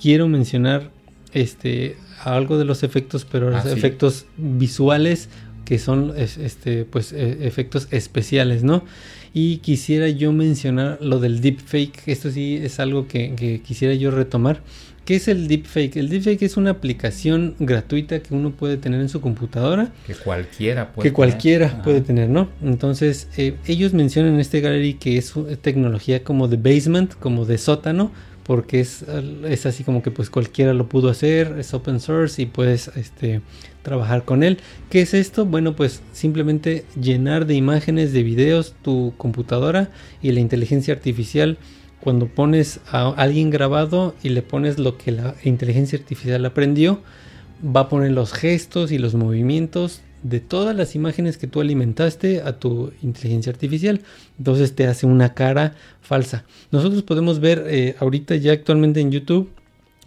Quiero mencionar este algo de los efectos, pero los ah, efectos visuales que son este pues e, efectos especiales, ¿no? Y quisiera yo mencionar lo del deepfake, esto sí es algo que, quisiera yo retomar. ¿Qué es el deepfake? El deepfake es una aplicación gratuita que uno puede tener en su computadora. Que cualquiera puede Que cualquiera puede tener, ¿no? Entonces, eh, ellos mencionan en este gallery que es tecnología como de basement, como de sótano, porque es, es, así como que pues cualquiera lo pudo hacer, es open source y puedes este, trabajar con él. ¿Qué es esto? Bueno, pues simplemente llenar de imágenes, de videos tu computadora y la inteligencia artificial. Cuando pones a alguien grabado y le pones lo que la inteligencia artificial aprendió, va a poner los gestos y los movimientos de todas las imágenes que tú alimentaste a tu inteligencia artificial. Entonces te hace una cara falsa. Nosotros podemos ver eh, ahorita ya actualmente en YouTube,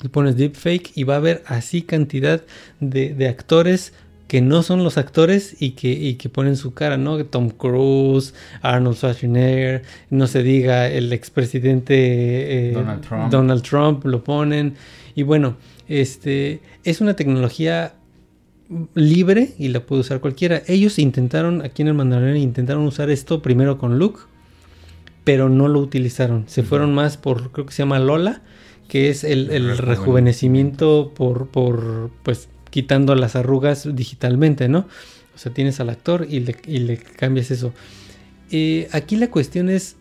y pones deepfake y va a haber así cantidad de, actores que no son los actores y que, que, ponen su cara, ¿no? Tom Cruise, Arnold Schwarzenegger, no se diga el expresidente eh, Donald, Trump. Donald Trump, lo ponen. Y bueno, este es una tecnología libre y la puede usar cualquiera. Ellos intentaron, aquí en el Mandalorian, intentaron usar esto primero con Luke, pero no lo utilizaron. Se fueron más por, creo que se llama Lola, que es el, rejuvenecimiento por, por, pues, quitando las arrugas digitalmente, ¿no? O sea, tienes al actor y le, cambias eso. Eh, aquí la cuestión es,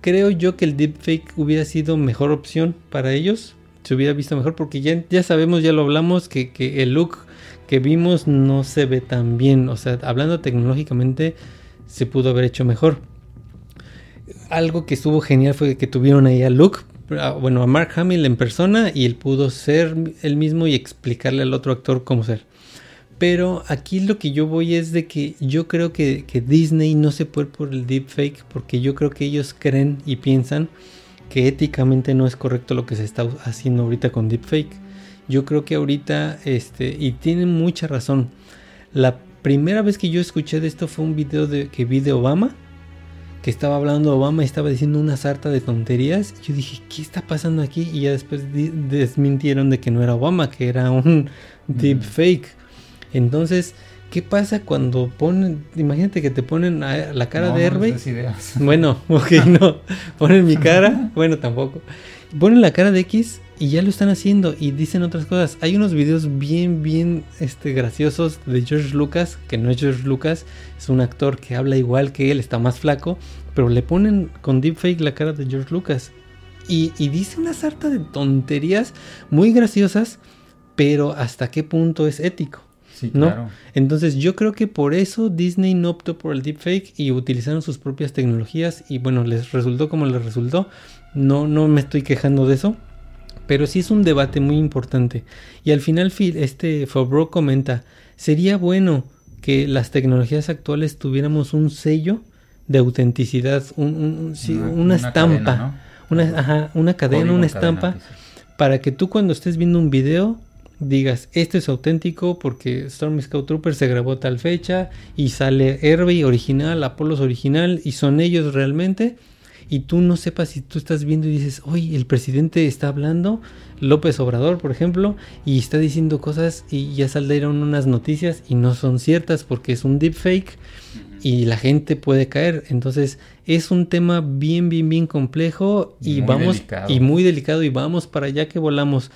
creo yo que el deepfake hubiera sido mejor opción para ellos, se hubiera visto mejor, porque ya, sabemos, ya lo hablamos, que, que el look que vimos no se ve tan bien. O sea, hablando tecnológicamente, se pudo haber hecho mejor. Algo que estuvo genial fue que tuvieron ahí a Luke, bueno, a Mark Hamill en persona y él pudo ser él mismo y explicarle al otro actor cómo ser. Pero aquí lo que yo voy es de que yo creo que, que Disney no se puede por el deepfake porque yo creo que ellos creen y piensan que éticamente no es correcto lo que se está haciendo ahorita con deepfake yo creo que ahorita, este, y tienen mucha razón. La primera vez que yo escuché de esto fue un video de, que vi de Obama, que estaba hablando de Obama y estaba diciendo una sarta de tonterías. Yo dije, ¿qué está pasando aquí? Y ya después desmintieron de que no era Obama, que era un deep fake. Entonces, ¿qué pasa cuando ponen, imagínate que te ponen la cara de Herbie? bueno, [laughs] ok, no, ponen mi cara, bueno, tampoco. Ponen la cara de X y ya lo están haciendo y dicen otras cosas. Hay unos videos bien, bien este, graciosos de George Lucas, que no es George Lucas, es un actor que habla igual que él, está más flaco, pero le ponen con deepfake la cara de George Lucas. Y, dice una sarta de tonterías muy graciosas, pero hasta qué punto es ético. Sí, ¿no? Entonces yo creo que por eso Disney no optó por el deepfake y utilizaron sus propias tecnologías y bueno, les resultó como les resultó. No, no me estoy quejando de eso. Pero sí es un debate muy importante. Y al final este Fabro comenta, sería bueno que las tecnologías actuales tuviéramos un sello de autenticidad, una, estampa, una, una cadena, una estampa, para que tú cuando estés viendo un video digas, este es auténtico porque Storm Scout Trooper se grabó tal fecha y sale Herbie original, Apollos original y son ellos realmente y tú no sepas si tú estás viendo y dices, oye, el presidente está hablando, López Obrador, por ejemplo, y está diciendo cosas y ya salieron unas noticias y no son ciertas porque es un deepfake y la gente puede caer. Entonces es un tema bien, bien, bien complejo y vamos y muy delicado y vamos para allá que volamos.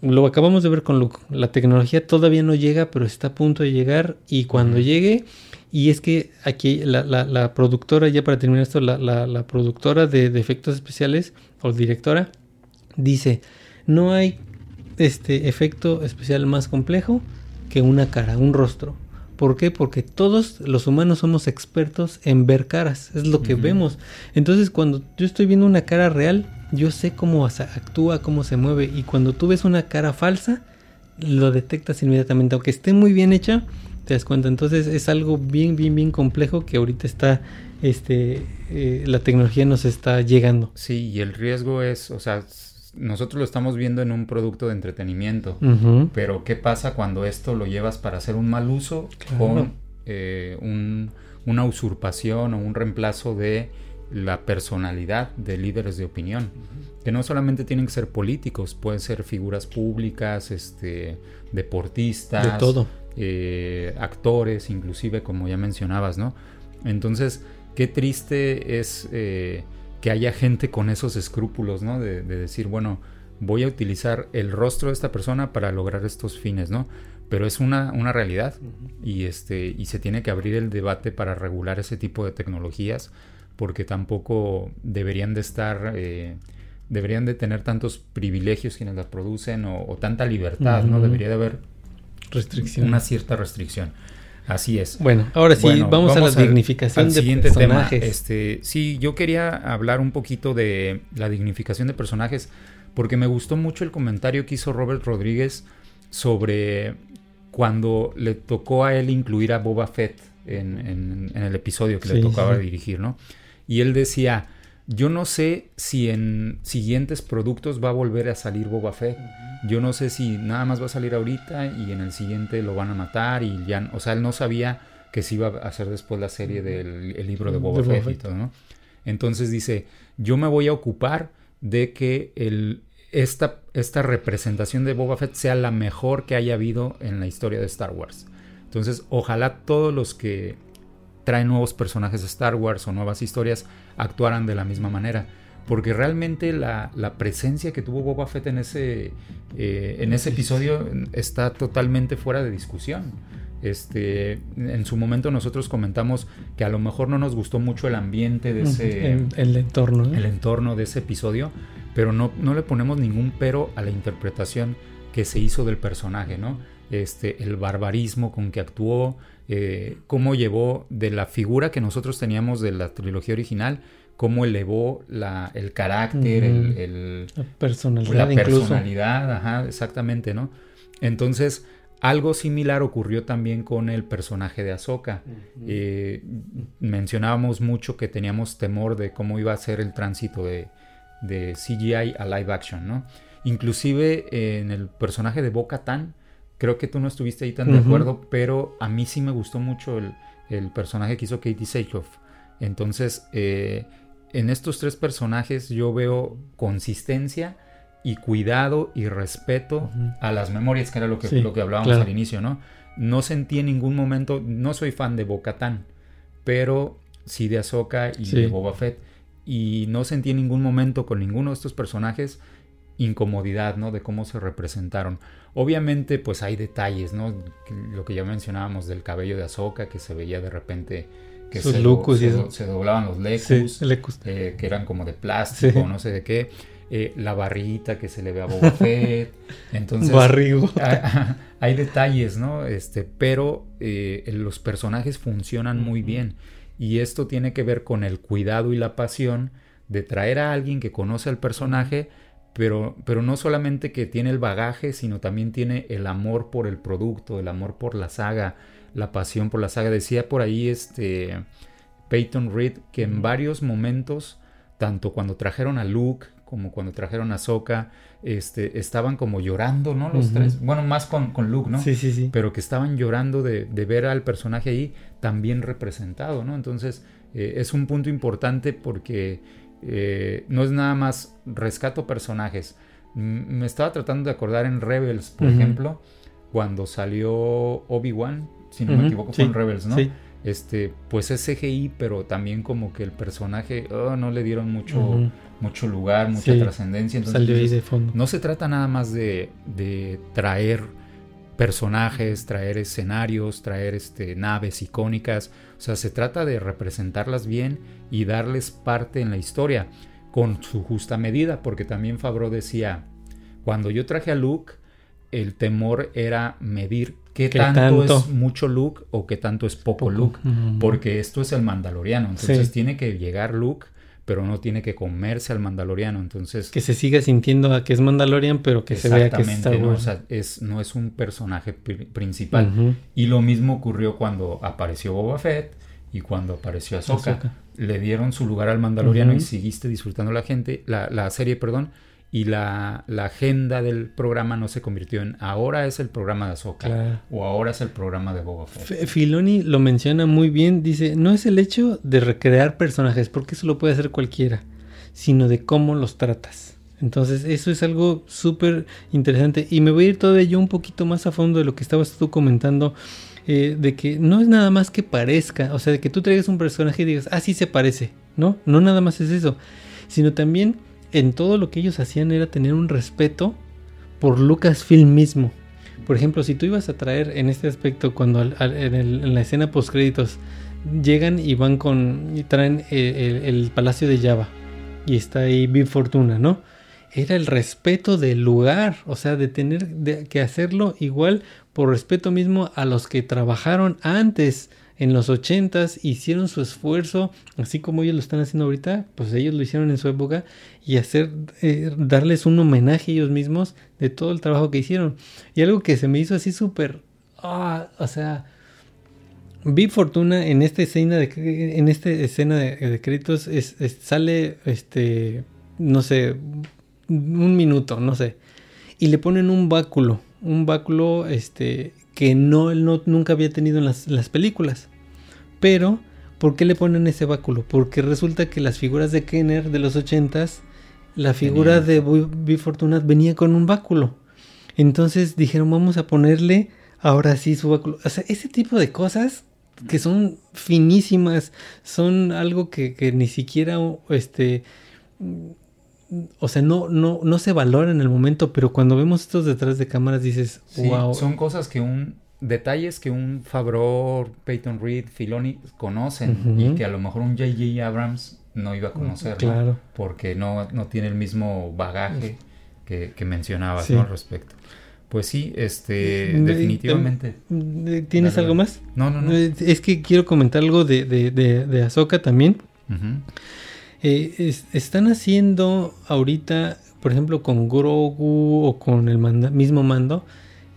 Lo acabamos de ver con Luke. La tecnología todavía no llega, pero está a punto de llegar y cuando llegue y es que aquí la, productora, ya para terminar esto, la, productora de, efectos especiales o directora dice, no hay este efecto especial más complejo que una cara, un rostro. ¿Por qué? Porque todos los humanos somos expertos en ver caras, es lo que vemos. Entonces cuando yo estoy viendo una cara real, yo sé cómo actúa, cómo se mueve. Y cuando tú ves una cara falsa, lo detectas inmediatamente. Aunque esté muy bien hecha, te das cuenta. Entonces es algo bien, bien, bien complejo que ahorita está, este, eh, la tecnología nos está llegando. Sí, y el riesgo es, o sea, nosotros lo estamos viendo en un producto de entretenimiento, pero ¿qué pasa cuando esto lo llevas para hacer un mal uso con eh, una usurpación o un reemplazo de la personalidad de líderes de opinión? Que no solamente tienen que ser políticos, pueden ser figuras públicas, este, deportistas, de todo. Eh, actores, inclusive como ya mencionabas, ¿no? Entonces, qué triste es eh, que haya gente con esos escrúpulos, ¿no? De, decir, bueno, voy a utilizar el rostro de esta persona para lograr estos fines, ¿no? Pero es una, una realidad y, este, y se tiene que abrir el debate para regular ese tipo de tecnologías porque tampoco deberían de estar... Eh, deberían de tener tantos privilegios quienes las producen o, tanta libertad, ¿no? Debería de haber restricción. una cierta restricción. Así es. Bueno, ahora sí, vamos, a la dignificación de siguiente personajes. Este, sí, yo quería hablar un poquito de la dignificación de personajes porque me gustó mucho el comentario que hizo Robert Rodríguez sobre cuando le tocó a él incluir a Boba Fett en, el episodio que le tocaba dirigir, ¿no? Y él decía, yo no sé si en siguientes productos va a volver a salir Boba Fett. Yo no sé si nada más va a salir ahorita y en el siguiente lo van a matar y ya, o sea, él no sabía que se iba a hacer después la serie del libro de Boba, Fett, y todo, ¿no? Entonces dice, yo me voy a ocupar de que el, esta, esta representación de Boba Fett sea la mejor que haya habido en la historia de Star Wars. Entonces, ojalá todos los que traen nuevos personajes de Star Wars o nuevas historias actuaran de la misma manera. Porque realmente la, presencia que tuvo Boba Fett en ese, eh, en ese episodio está totalmente fuera de discusión. Este, en su momento nosotros comentamos que a lo mejor no nos gustó mucho el ambiente de ese... El, entorno. El entorno de ese episodio, pero no, no le ponemos ningún pero a la interpretación que se hizo del personaje, ¿no? Este, el barbarismo con que actuó, eh, cómo llevó de la figura que nosotros teníamos de la trilogía original, cómo elevó la, el carácter, el, la personalidad. La personalidad, ajá, exactamente, ¿no? Entonces, algo similar ocurrió también con el personaje de Ahsoka. Eh, mencionábamos mucho que teníamos temor de cómo iba a ser el tránsito de, de CGI a live action, ¿no? Inclusive en el personaje de Bo-Katan, Creo que tú no estuviste ahí tan de acuerdo, pero a mí sí me gustó mucho el, personaje que hizo Katie Sackhoff. Entonces, eh, en estos tres personajes yo veo consistencia y cuidado y respeto a las memorias, que era lo que, lo que hablábamos al inicio, ¿no? No sentí en ningún momento, no soy fan de Bo-Katan, pero sí de Ahsoka y de Boba Fett. Y no sentí en ningún momento con ninguno de estos personajes incomodidad, ¿no? De cómo se representaron. Obviamente, pues hay detalles, ¿no? Lo que ya mencionábamos del cabello de Azoka, que se veía de repente que se, se, doblaban los lecus, eh, que eran como de plástico, no sé de qué. Eh, la barrita que se le ve a Boba Fett. [laughs] Entonces, [laughs] hay detalles, ¿no? Este, pero eh, los personajes funcionan muy bien. Y esto tiene que ver con el cuidado y la pasión de traer a alguien que conoce al personaje pero, pero no solamente que tiene el bagaje, sino también tiene el amor por el producto, el amor por la saga, la pasión por la saga. Decía por ahí este Peyton Reed que en varios momentos, tanto cuando trajeron a Luke como cuando trajeron a Soka, este, estaban como llorando, ¿no? Los tres. Bueno, más con, con, Luke, ¿no? Sí, sí, sí. Pero que estaban llorando de, de ver al personaje ahí también representado, ¿no? Entonces, eh, es un punto importante porque eh, no es nada más rescato personajes. me estaba tratando de acordar en Rebels, por ejemplo, cuando salió Obi-Wan, si no me equivoco, fue en Rebels, ¿no? Este, pues es CGI, pero también como que el personaje oh, no le dieron mucho, mucho lugar, mucha trascendencia. Entonces, no se trata nada más de, de traer personajes, traer escenarios, traer este, naves icónicas. O sea, se trata de representarlas bien y darles parte en la historia con su justa medida, porque también Fabro decía, cuando yo traje a Luke, el temor era medir qué, tanto, es mucho Luke o qué tanto es poco, Luke, porque esto es el mandaloriano, entonces tiene que llegar Luke pero no tiene que comerse al mandaloriano, entonces... Que se siga sintiendo a que es Mandalorian, pero que se vea que es ¿no? es, no es un personaje principal. Y lo mismo ocurrió cuando apareció Boba Fett y cuando apareció Ahsoka. Le dieron su lugar al mandaloriano y seguiste disfrutando la gente, la, la serie, perdón, y la, agenda del programa no se convirtió en ahora es el programa de Ahsoka o ahora es el programa de Boba Fett. Filoni lo menciona muy bien, dice, no es el hecho de recrear personajes, porque eso lo puede hacer cualquiera, sino de cómo los tratas. Entonces, eso es algo súper interesante. Y me voy a ir todavía yo un poquito más a fondo de lo que estabas tú comentando. Eh, de que no es nada más que parezca, o sea, de que tú traigas un personaje y digas, ah, sí se parece, ¿no? No nada más es eso, sino también en todo lo que ellos hacían era tener un respeto por Lucasfilm mismo. Por ejemplo, si tú ibas a traer en este aspecto, cuando en, la escena post créditos llegan y van con y traen eh, el, palacio de Java y está ahí Big Fortuna, ¿no? Era el respeto del lugar, o sea, de tener que hacerlo igual por respeto mismo a los que trabajaron antes en los ochentas hicieron su esfuerzo, así como ellos lo están haciendo ahorita, pues ellos lo hicieron en su época y hacer, eh, darles un homenaje ellos mismos de todo el trabajo que hicieron. Y algo que se me hizo así súper, ah, o sea, vi Fortuna en esta escena de, en esta escena de, créditos sale, este, no sé, un minuto, no sé, y le ponen un báculo, un báculo, este, que no, no, nunca había tenido en las, las películas. Pero, ¿por qué le ponen ese báculo? Porque resulta que las figuras de Kenner de los ochentas, la figura de B. Fortunat venía con un báculo. Entonces dijeron, vamos a ponerle ahora sí su báculo. O sea, ese tipo de cosas que son finísimas, son algo que, ni siquiera, este, o sea, no, no, no se valora en el momento, pero cuando vemos estos detrás de cámaras dices, wow. Son cosas que un detalles que un Favreau, Peyton Reed, Filoni conocen y que a lo mejor un J.J. Abrams no iba a conocer, claro. Porque no, no tiene el mismo bagaje que, que mencionabas al respecto. Pues sí, este, definitivamente. ¿Tienes algo más? No, no, no. Es que quiero comentar algo de, de, de, Ahsoka también. Eh, están haciendo ahorita, por ejemplo, con Grogu o con el mismo mando,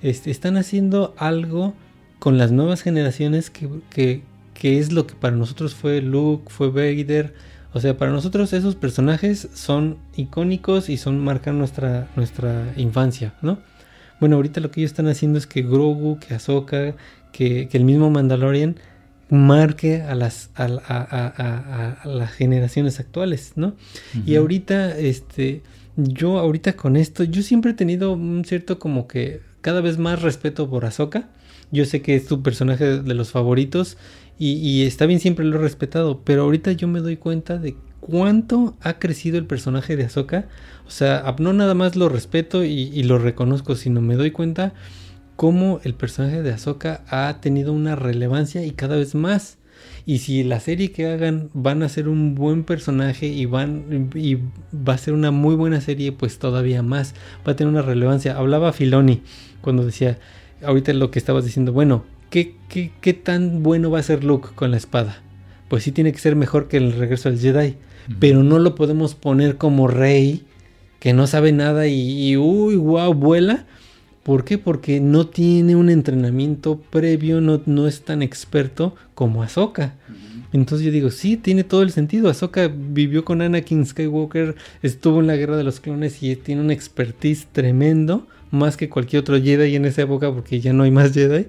este, están haciendo algo con las nuevas generaciones que, es lo que para nosotros fue Luke, fue Vader. O sea, para nosotros esos personajes son icónicos y son marcan nuestra, nuestra infancia, ¿no? Bueno, ahorita lo que ellos están haciendo es que Grogu, que Ahsoka, que, el mismo Mandalorian marque a las, a, las generaciones actuales, ¿no? Y ahorita, este, yo ahorita con esto, yo siempre he tenido un cierto como que cada vez más respeto por Ahsoka. Yo sé que es tu personaje de los favoritos y, está bien, siempre lo he respetado, pero ahorita yo me doy cuenta de cuánto ha crecido el personaje de Ahsoka. O sea, no nada más lo respeto y, lo reconozco, sino me doy cuenta cómo el personaje de Ahsoka ha tenido una relevancia y cada vez más. Y si la serie que hagan van a ser un buen personaje y van y va a ser una muy buena serie, pues todavía más va a tener una relevancia. Hablaba Filoni cuando decía, ahorita lo que estabas diciendo, bueno, ¿qué, qué, tan bueno va a ser Luke con la espada? Pues sí tiene que ser mejor que el regreso del Jedi, pero no lo podemos poner como rey que no sabe nada y, uy, wow, vuela. ¿Por qué? Porque no tiene un entrenamiento previo, no, no es tan experto como Ahsoka. Entonces yo digo, sí, tiene todo el sentido. Ahsoka vivió con Anakin Skywalker, estuvo en la guerra de los clones y tiene un expertise tremendo más que cualquier otro Jedi en esa época porque ya no hay más Jedi.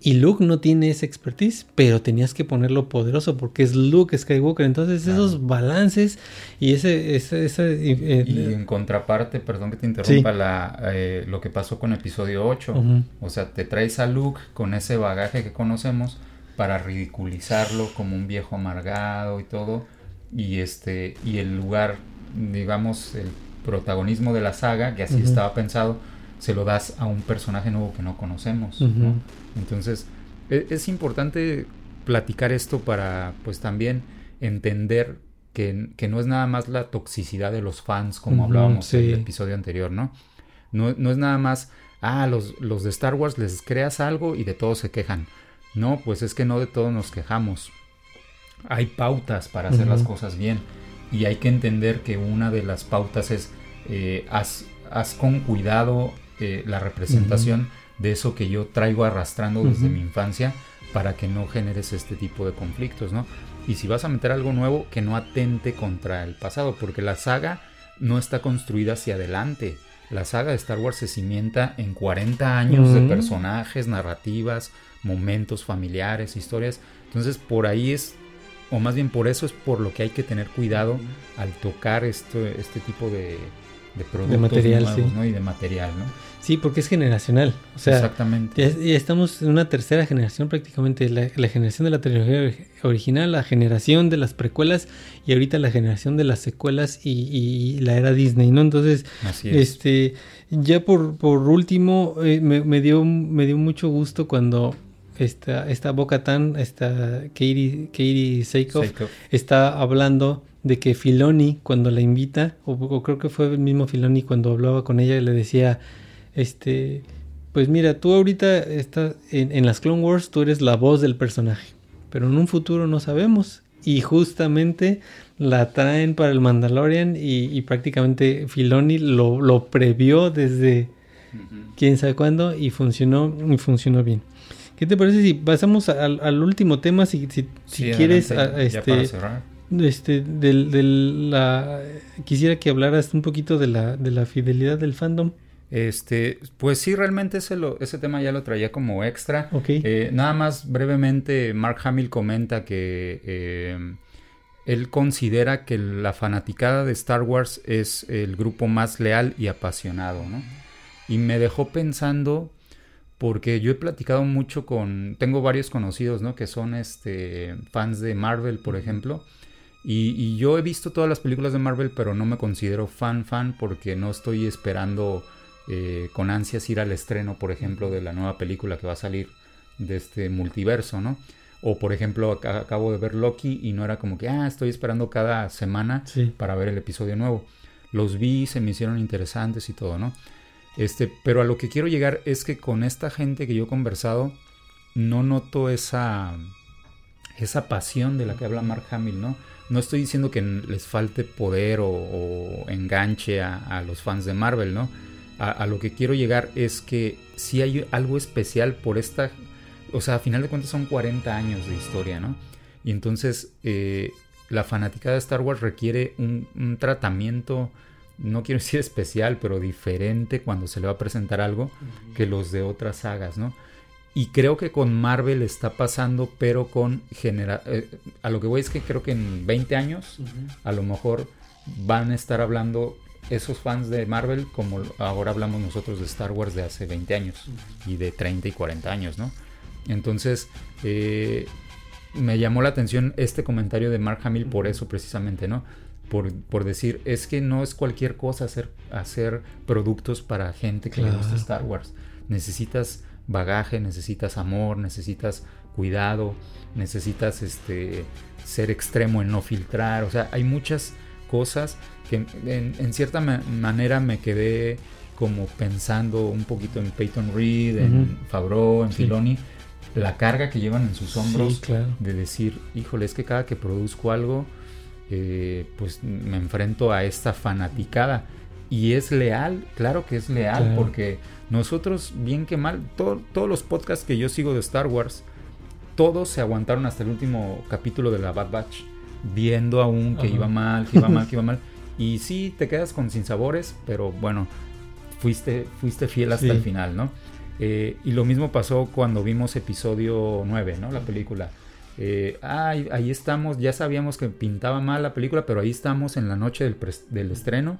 Y Luke no tiene esa expertise, pero tenías que ponerlo poderoso porque es Luke Skywalker. Entonces esos balances y ese... ese, eh, y en contraparte, perdón que te interrumpa, la, eh, lo que pasó con episodio 8. O sea, te traes a Luke con ese bagaje que conocemos para ridiculizarlo como un viejo amargado y todo. Y, este, y el lugar, digamos, el protagonismo de la saga, que así estaba pensado, se lo das a un personaje nuevo que no conocemos. Entonces, e, es, importante platicar esto para, pues también entender que, no es nada más la toxicidad de los fans, como hablábamos en el episodio anterior, ¿no? ¿no? No es nada más ah, los, los de Star Wars les creas algo y de todos se quejan. No, pues es que no de todos nos quejamos. Hay pautas para hacer las cosas bien y hay que entender que una de las pautas es eh, haz, con cuidado eh, la representación de eso que yo traigo arrastrando desde mi infancia para que no generes este tipo de conflictos, ¿no? Y si vas a meter algo nuevo, que no atente contra el pasado, porque la saga no está construida hacia adelante. La saga de Star Wars se cimienta en 40 años de personajes, narrativas, momentos familiares, historias. Entonces por ahí es, o más bien por eso es por lo que hay que tener cuidado al tocar esto, este tipo de, de productos de material, ¿no? y de material, ¿no? Sí, porque es generacional. O sea, Exactamente. Ya, estamos en una tercera generación prácticamente. La, generación de la tecnología original, la generación de las precuelas y ahorita la generación de las secuelas y, la era Disney, ¿no? Entonces, este, ya por, por último, eh, me, dio, me dio mucho gusto cuando esta, esta Boca Tan, esta Katie, Katie Seikoff, está hablando de que Filoni, cuando la invita, o, o, creo que fue el mismo Filoni cuando hablaba con ella, le decía este, pues mira, tú ahorita estás en, las Clone Wars, tú eres la voz del personaje, pero en un futuro no sabemos. Y justamente la traen para el Mandalorian y, prácticamente Filoni lo, lo, previó desde quién sabe cuándo y funcionó, y funcionó bien. ¿Qué te parece si pasamos al, último tema? Si, si, quieres, este, este, del, la, quisiera que hablaras un poquito de la, de la fidelidad del fandom. Este, pues sí, realmente ese, lo, ese tema ya lo traía como extra. Eh, nada más brevemente, Mark Hamill comenta que eh, él considera que la fanaticada de Star Wars es el grupo más leal y apasionado, ¿no? Y me dejó pensando, porque yo he platicado mucho con, tengo varios conocidos, ¿no? Que son este, fans de Marvel, por ejemplo. Y, y yo he visto todas las películas de Marvel, pero no me considero fan fan porque no estoy esperando eh, con ansias ir al estreno, por ejemplo, de la nueva película que va a salir de este multiverso, ¿no? O por ejemplo, acabo de ver Loki y no era como que, ah, estoy esperando cada semana para ver el episodio nuevo. Los vi, se me hicieron interesantes y todo, ¿no? Este, pero a lo que quiero llegar es que con esta gente que yo he conversado, no noto esa, esa pasión de la que habla Mark Hamill, ¿no? No estoy diciendo que les falte poder o, enganche a, los fans de Marvel, ¿no? a, lo que quiero llegar es que si hay algo especial por esta, o sea, a final de cuentas son 40 años de historia, ¿no? Y entonces eh, la fanática de Star Wars requiere un, tratamiento, no quiero decir especial, pero diferente cuando se le va a presentar algo que los de otras sagas, ¿no? Y creo que con Marvel está pasando, pero con genera eh, a lo que voy es que creo que en 20 años a lo mejor van a estar hablando esos fans de Marvel como ahora hablamos nosotros de Star Wars de hace 20 años y de 30 y 40 años, ¿no? Entonces, eh, me llamó la atención este comentario de Mark Hamill por eso precisamente, ¿no? Por, decir, es que no es cualquier cosa hacer, hacer productos para gente que le gusta Star Wars. Necesitas bagaje, necesitas amor, necesitas cuidado, necesitas este, ser extremo en no filtrar. O sea, hay muchas cosas que en, cierta manera me quedé como pensando un poquito en Peyton Reed, en Favreau, en Filoni, la carga que llevan en sus hombros de decir, híjole, es que cada que produzco algo, eh, pues me enfrento a esta fanaticada. Y es leal, claro que es leal, porque nosotros, bien que mal, todos los podcasts que yo sigo de Star Wars, todos se aguantaron hasta el último capítulo de la Bad Batch viendo aún que iba mal, que iba mal, que iba mal. [laughs] Y sí, te quedas con sinsabores, pero bueno, fuiste, fuiste fiel hasta el final, ¿no? Eh, y lo mismo pasó cuando vimos episodio 9, ¿no? La película. Eh, ahí estamos, ya sabíamos que pintaba mal la película, pero ahí estamos en la noche del, del estreno.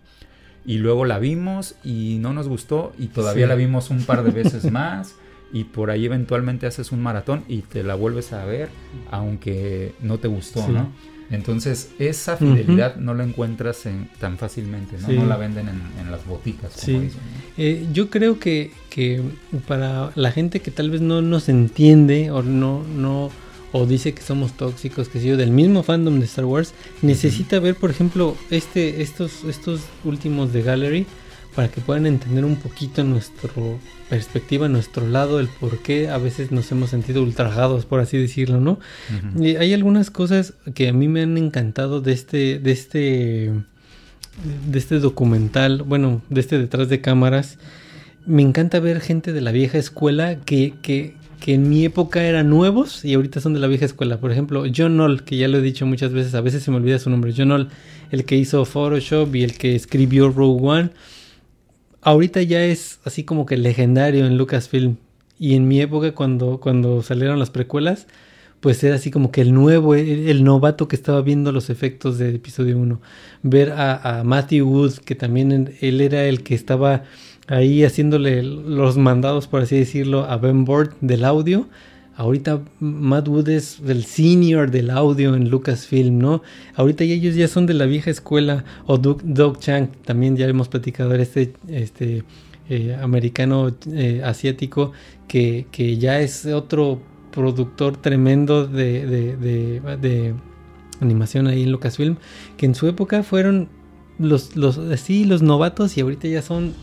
Y luego la vimos y no nos gustó y todavía la vimos un par de veces más. y por ahí eventualmente haces un maratón y te la vuelves a ver, aunque no te gustó, ¿no? Entonces, esa fidelidad no la encuentras tan fácilmente, ¿no? No la venden en, las boticas. Como sí. Eh, yo creo que, que, para la gente que tal vez no nos entiende o no, no, o dice que somos tóxicos, que yo, del mismo fandom de Star Wars, necesita ver, por ejemplo, este, estos, estos últimos de Gallery, para que puedan entender un poquito nuestra perspectiva, nuestro lado, el por qué a veces nos hemos sentido ultrajados, por así decirlo, ¿no? Y hay algunas cosas que a mí me han encantado de este, de este, de este documental, bueno, de este detrás de cámaras. Me encanta ver gente de la vieja escuela que, que, que en mi época eran nuevos y ahorita son de la vieja escuela. Por ejemplo, John Knoll, que ya lo he dicho muchas veces, a veces se me olvida su nombre. John Knoll, el que hizo Photoshop y el que escribió Rogue One ahorita ya es así como que legendario en Lucasfilm. Y en mi época, cuando, cuando salieron las precuelas, pues era así como que el nuevo, el, novato que estaba viendo los efectos de episodio 1. Ver a, Matthew Wood, que también él era el que estaba ahí haciéndole los mandados, por así decirlo, a Ben Board del audio Ahorita Matt Wood es el senior del audio en Lucasfilm, ¿no? Ahorita ellos ya son de la vieja escuela. O Doug, Chang, también ya hemos platicado de este, este eh, americano eh, asiático que, que, ya es otro productor tremendo de, de, de, animación ahí en Lucasfilm. Que en su época fueron los, los, sí, los novatos y ahorita ya son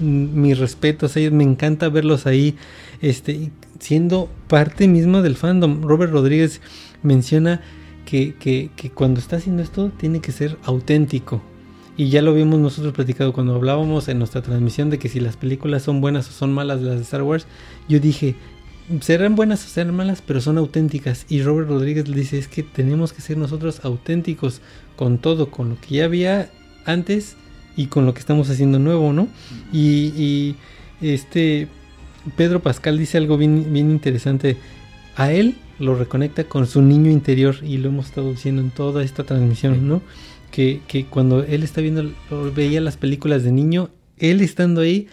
mis respetos. Ellos me encanta verlos ahí. Este, siendo parte misma del fandom. Robert Rodríguez menciona que, que, que, cuando está haciendo esto tiene que ser auténtico. Y ya lo vimos nosotros platicado cuando hablábamos en nuestra transmisión de que si las películas son buenas o son malas las de Star Wars. Yo dije, serán buenas o serán malas, pero son auténticas. Y Robert Rodríguez le dice, es que tenemos que ser nosotros auténticos con todo, con lo que ya había antes y con lo que estamos haciendo nuevo, ¿no? Y, y este, Pedro Pascal dice algo bien, bien interesante. A él lo reconecta con su niño interior y lo hemos estado diciendo en toda esta transmisión, ¿no? Que, cuando él está viendo, veía las películas de niño, él estando ahí,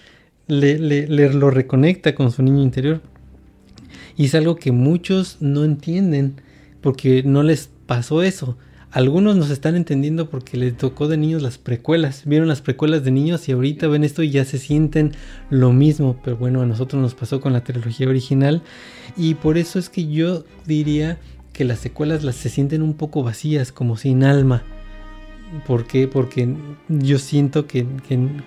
le, le, le, lo reconecta con su niño interior. Y es algo que muchos no entienden porque no les pasó eso. Algunos nos están entendiendo porque les tocó de niños las precuelas. Vieron las precuelas de niños y ahorita ven esto y ya se sienten lo mismo. Pero bueno, a nosotros nos pasó con la trilogía original. Y por eso es que yo diría que las secuelas las se sienten un poco vacías, como sin alma. ¿Por qué? Porque yo siento que,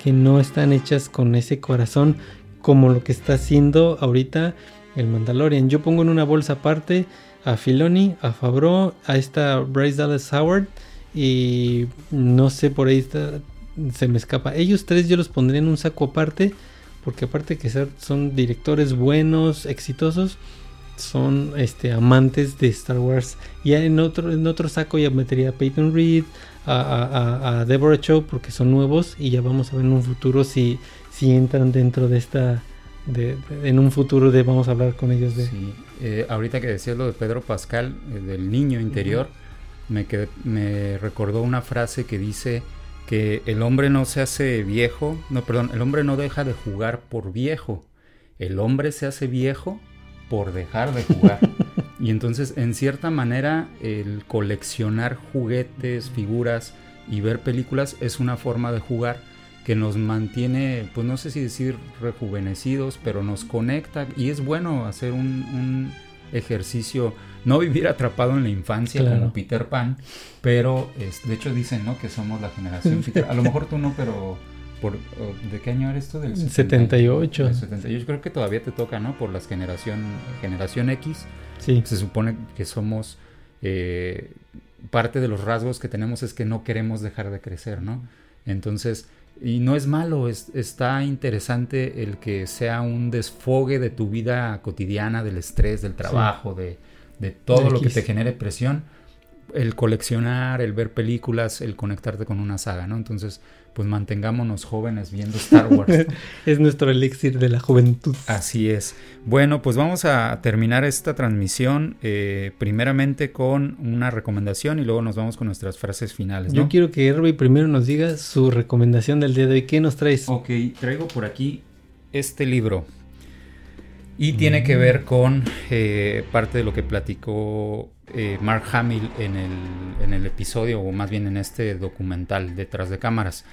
que no están hechas con ese corazón como lo que está haciendo ahorita el Mandalorian. Yo pongo en una bolsa aparte a Filoni, a Fabro, a esta Bryce Dallas Howard y no sé por ahí se me escapa. Ellos tres yo los pondría en un saco aparte porque aparte que son directores buenos, exitosos, son este amantes de Star Wars. Y en otro en otro saco ya metería a Peyton Reed, a, Deborah Chow porque son nuevos y ya vamos a ver en un futuro si si entran dentro de esta en un futuro de vamos a hablar con ellos de eh, ahorita que decías lo de Pedro Pascal, eh, del niño interior, me, me recordó una frase que dice que el hombre no se hace viejo, no, perdón, el hombre no deja de jugar por viejo, el hombre se hace viejo por dejar de jugar. [laughs] y entonces, en cierta manera, el coleccionar juguetes, figuras y ver películas es una forma de jugar que nos mantiene, pues no sé si decir rejuvenecidos, pero nos conecta y es bueno hacer un, ejercicio, no vivir atrapado en la infancia como Peter Pan, pero es, de hecho dicen ¿no? que somos la generación A lo mejor tú no, pero por, ¿de qué año eres tú? Del 78. 78. Creo que todavía te toca, ¿no? Por la generación, generación X. Sí. Se supone que somos... Eh, parte de los rasgos que tenemos es que no queremos dejar de crecer, ¿no? Entonces, y no es malo, es, está interesante el que sea un desfogue de tu vida cotidiana, del estrés, del trabajo, de, de, todo lo que te genere presión. El coleccionar, el ver películas, el conectarte con una saga, ¿no? Entonces, pues mantengámonos jóvenes viendo Star Wars. [laughs] es nuestro elixir de la juventud. Así es. Bueno, pues vamos a terminar esta transmisión eh, primeramente con una recomendación y luego nos vamos con nuestras frases finales. Yo quiero que Herbie primero nos diga su recomendación del día de hoy. ¿Qué nos traes? Ok, traigo por aquí este libro. Y tiene que ver con eh, parte de lo que platicó eh, Mark Hamill en el, en el episodio, o más bien en este documental detrás de cámaras.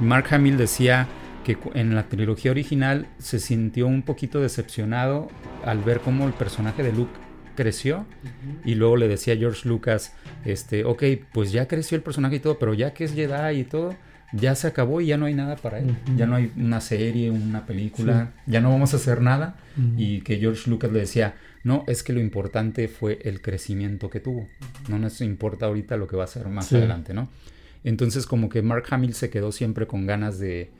Mark Hamill decía que en la trilogía original se sintió un poquito decepcionado al ver cómo el personaje de Luke creció y luego le decía a George Lucas, este, ok, pues ya creció el personaje y todo, pero ya que es Jedi y todo, ya se acabó y ya no hay nada para él. Ya no hay una serie, una película, ya no vamos a hacer nada. Y que George Lucas le decía, no, es que lo importante fue el crecimiento que tuvo. No nos importa ahorita lo que va a hacer más adelante, ¿no? Entonces como que Mark Hamill se quedó siempre con ganas de,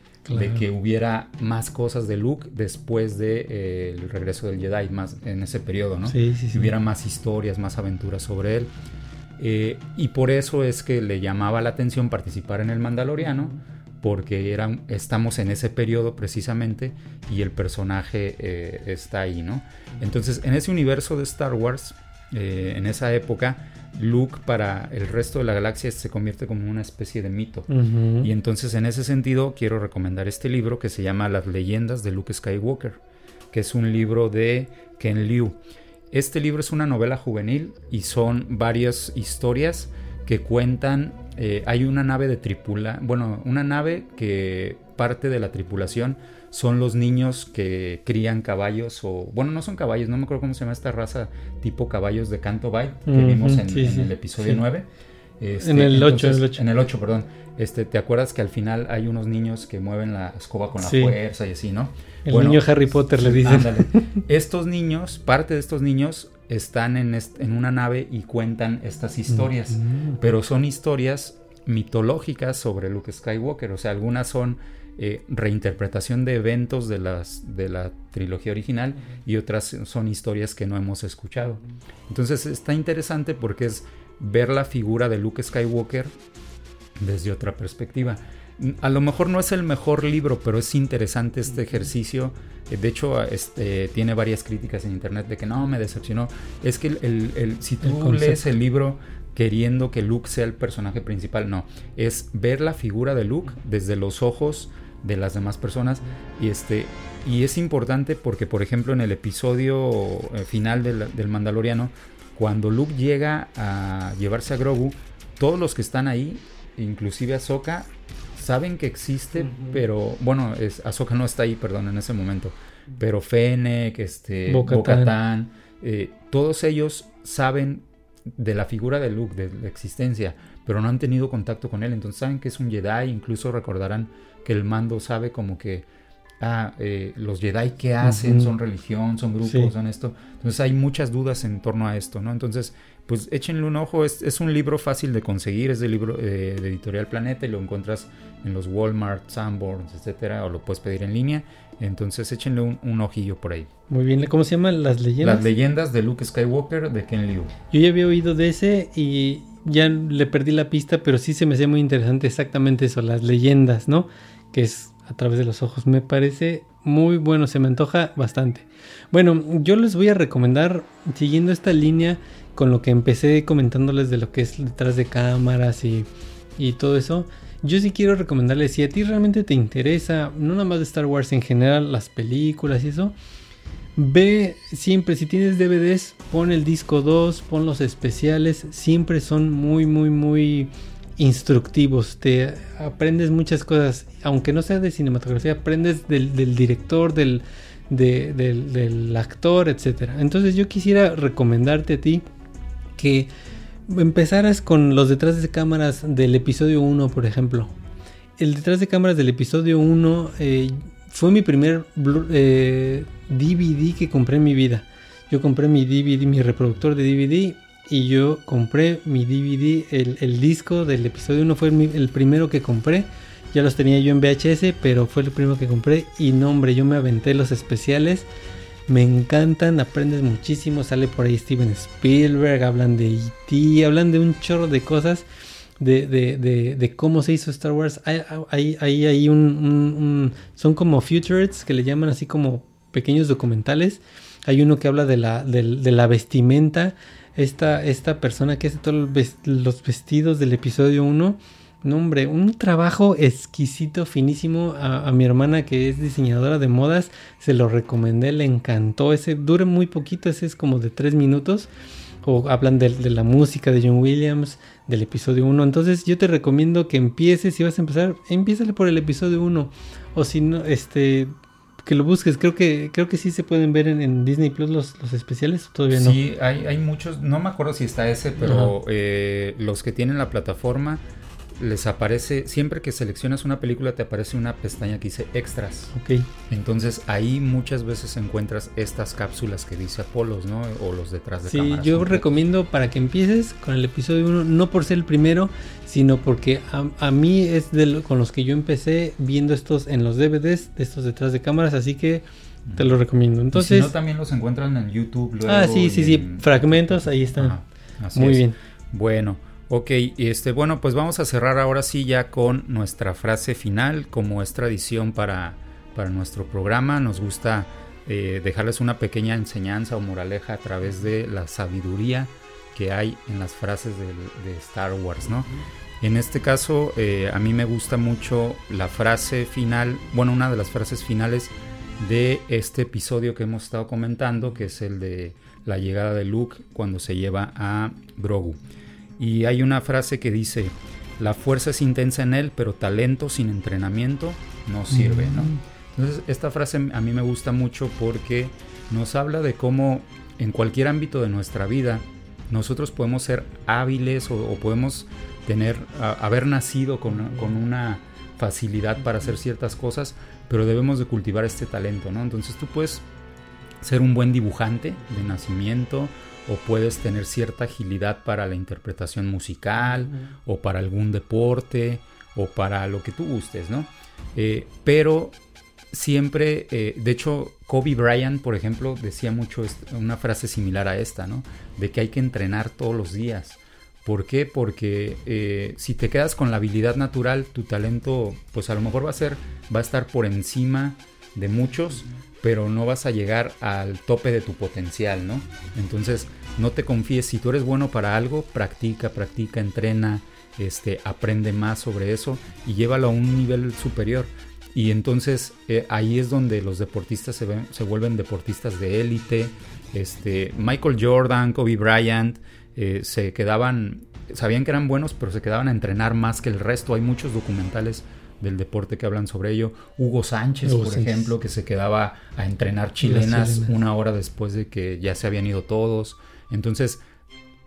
que hubiera más cosas de Luke después del de, eh, regreso del Jedi, más en ese periodo, ¿no? Sí, sí, sí. hubiera más historias, más aventuras sobre él. Eh, y por eso es que le llamaba la atención participar en el Mandaloriano, porque estamos en ese periodo precisamente y el personaje eh, está ahí, ¿no? Entonces, en ese universo de Star Wars, en esa época, Luke para el resto de la galaxia se convierte como una especie de mito. Y entonces en ese sentido quiero recomendar este libro que se llama Las leyendas de Luke Skywalker, que es un libro de Ken Liu. Este libro es una novela juvenil y son varias historias que cuentan, eh, hay una nave de tripula, bueno, una nave que parte de la tripulación son los niños que crían caballos o bueno no son caballos no me acuerdo cómo se llama esta raza tipo caballos de Canto Bay que vimos en, el episodio 9 este, en el 8 en el 8 perdón. Este te acuerdas que al final hay unos niños que mueven la escoba con la fuerza y así no el niño Harry Potter le dicen. estos niños parte de estos niños están en, en una nave y cuentan estas historias pero son historias mitológicas sobre Luke Skywalker o sea algunas son eh, reinterpretación de eventos de, las, de la trilogía original y otras son historias que no hemos escuchado. Entonces está interesante porque es ver la figura de Luke Skywalker desde otra perspectiva. A lo mejor no es el mejor libro, pero es interesante este ejercicio. Eh, de hecho, este, tiene varias críticas en internet de que no, me decepcionó. Es que el, si tú lees el libro queriendo que Luke sea el personaje principal, no. Es ver la figura de Luke desde los ojos de las demás personas. Y, este, y es importante porque, por ejemplo, en el episodio eh, final del, Mandaloriano, cuando Luke llega a llevarse a Grogu, todos los que están ahí, inclusive Ahsoka, saben que existe, pero bueno, es, Ahsoka no está ahí, perdón, en ese momento. Pero Fennec, este, Bo-Katan, eh, todos ellos saben de la figura de Luke, de la existencia, pero no han tenido contacto con él, entonces saben que es un Jedi, incluso recordarán que el mando sabe como que ah, eh, los Jedi que hacen son religión, son grupos, son esto. Entonces hay muchas dudas en torno a esto, ¿no? Entonces, pues échenle un ojo, es, es un libro fácil de conseguir, es del libro eh, de Editorial Planeta y lo encuentras en los Walmart, Sanborns, etcétera, o lo puedes pedir en línea. Entonces échenle un, ojillo por ahí. Muy bien, ¿cómo se llaman las leyendas? Las leyendas de Luke Skywalker de Ken Liu. Yo ya había oído de ese y ya le perdí la pista, pero sí se me hacía muy interesante exactamente eso, las leyendas, ¿no? que es a través de los ojos. Me parece muy bueno, se me antoja bastante. Bueno, yo les voy a recomendar, siguiendo esta línea con lo que empecé comentándoles de lo que es detrás de cámaras y, y todo eso, yo sí quiero recomendarles, si a ti realmente te interesa, no nada más de Star Wars en general, las películas y eso, ve siempre, si tienes DVDs, pon el disco 2, pon los especiales, siempre son muy, muy, muy instructivos, te aprendes muchas cosas, aunque no sea de cinematografía, aprendes del, director, del, del, actor, etc. Entonces yo quisiera recomendarte a ti que empezaras con los detrás de cámaras del episodio 1, por ejemplo. El detrás de cámaras del episodio 1 eh, fue mi primer DVD eh, que compré en mi vida. Yo compré mi DVD, mi reproductor de DVD y yo compré mi DVD, el, disco del episodio 1 fue el, primero que compré. Ya los tenía yo en VHS, pero fue el primero que compré. Y no, hombre, yo me aventé los especiales. Me encantan, aprendes muchísimo. Sale por ahí Steven Spielberg, hablan de E.T., hablan de un chorro de cosas. De, de, de, cómo se hizo Star Wars. Hay, hay, hay un, Son como futures que le llaman así como pequeños documentales. Hay uno que habla de la, de la vestimenta esta, esta persona que hace todos los vestidos del episodio 1. No, hombre, un trabajo exquisito, finísimo. A, mi hermana que es diseñadora de modas, se lo recomendé, le encantó. Ese dura muy poquito, ese es como de 3 minutos. O hablan de, de, la música de John Williams, del episodio 1. Entonces yo te recomiendo que empieces, si vas a empezar, empiézale por el episodio 1. O si no, este, que lo busques. Creo que creo que sí se pueden ver en, Disney Plus los, los especiales. Todavía no. Sí, hay, hay muchos. No me acuerdo si está ese, pero eh, los que tienen la plataforma les aparece, siempre que seleccionas una película te aparece una pestaña que dice extras. Ok. Entonces ahí muchas veces encuentras estas cápsulas que dice Apolos, ¿no? O los detrás de Sí, cámaras. yo completos. recomiendo para que empieces con el episodio 1, no por ser el primero, sino porque a, a mí es de lo- con los que yo empecé viendo estos en los DVDs, de estos detrás de cámaras, así que te lo recomiendo. Y Entonces, si no, también los encuentran en YouTube. Luego ah, sí, sí, sí, en- fragmentos, ahí están. Ajá, así Muy es. bien. Bueno, ok, este, bueno, pues vamos a cerrar ahora sí ya con nuestra frase final, como es tradición para, para nuestro programa. Nos gusta eh, dejarles una pequeña enseñanza o moraleja a través de la sabiduría que hay en las frases de, Star Wars, ¿no? En este caso, eh, a mí me gusta mucho la frase final, bueno, una de las frases finales de este episodio que hemos estado comentando, que es el de la llegada de Luke cuando se lleva a Grogu. Y hay una frase que dice, la fuerza es intensa en él, pero talento sin entrenamiento no sirve, ¿no? Mm. Entonces esta frase a mí me gusta mucho porque nos habla de cómo en cualquier ámbito de nuestra vida nosotros podemos ser hábiles o, o podemos tener, a- haber nacido con, con una facilidad para hacer ciertas cosas, pero debemos de cultivar este talento, ¿no? Entonces tú puedes ser un buen dibujante de nacimiento o puedes tener cierta agilidad para la interpretación musical o para algún deporte o para lo que tú gustes, ¿no? Eh, pero siempre, eh, de hecho, Kobe Bryant, por ejemplo, decía mucho una frase similar a esta, ¿no? De que hay que entrenar todos los días. ¿Por qué? Porque eh, si te quedas con la habilidad natural, tu talento, pues a lo mejor va a ser, va a estar por encima de muchos, pero no vas a llegar al tope de tu potencial, ¿no? Entonces, no te confíes. Si tú eres bueno para algo, practica, practica, entrena, este, aprende más sobre eso y llévalo a un nivel superior. Y entonces eh, ahí es donde los deportistas se, ven- se vuelven deportistas de élite. Este, Michael Jordan, Kobe Bryant, eh, se quedaban, sabían que eran buenos, pero se quedaban a entrenar más que el resto. Hay muchos documentales del deporte que hablan sobre ello. Hugo Sánchez, Hugo por Sánchez. ejemplo, que se quedaba a entrenar chilenas, una hora después de que ya se habían ido todos. Entonces,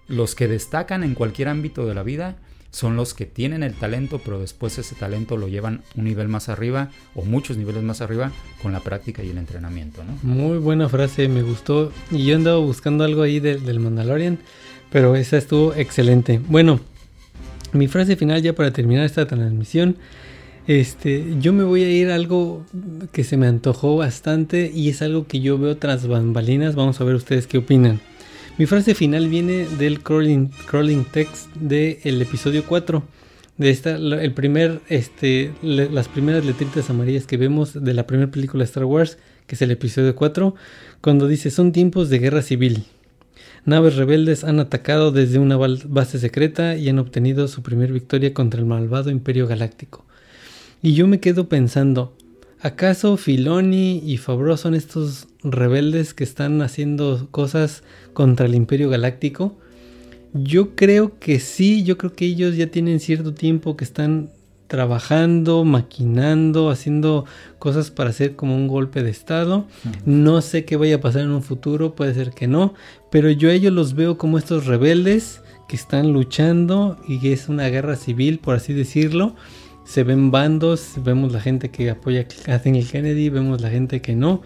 los que destacan en cualquier ámbito de la vida son los que tienen el talento, pero después ese talento lo llevan un nivel más arriba o muchos niveles más arriba con la práctica y el entrenamiento, ¿no? Muy buena frase, me gustó. Y yo andaba buscando algo ahí del Mandalorian, pero esa estuvo excelente. Bueno, mi frase final ya para terminar esta transmisión. Este, yo me voy a ir a algo que se me antojó bastante y es algo que yo veo tras bambalinas. Vamos a ver ustedes qué opinan. Mi frase final viene del crawling, text del episodio 4. De esta, el primer, este, las primeras letritas amarillas que vemos de la primera película de Star Wars, que es el episodio 4, cuando dice son tiempos de guerra civil. Naves rebeldes han atacado desde una base secreta y han obtenido su primer victoria contra el malvado Imperio Galáctico. Y yo me quedo pensando, ¿acaso Filoni y Favreau son estos rebeldes que están haciendo cosas contra el Imperio Galáctico? Yo creo que sí, yo creo que ellos ya tienen cierto tiempo que están trabajando, maquinando, haciendo cosas para hacer como un golpe de estado. No sé qué vaya a pasar en un futuro, puede ser que no, pero yo a ellos los veo como estos rebeldes que están luchando y que es una guerra civil, por así decirlo. Se ven bandos, vemos la gente que apoya a Kathleen Kennedy, vemos la gente que no.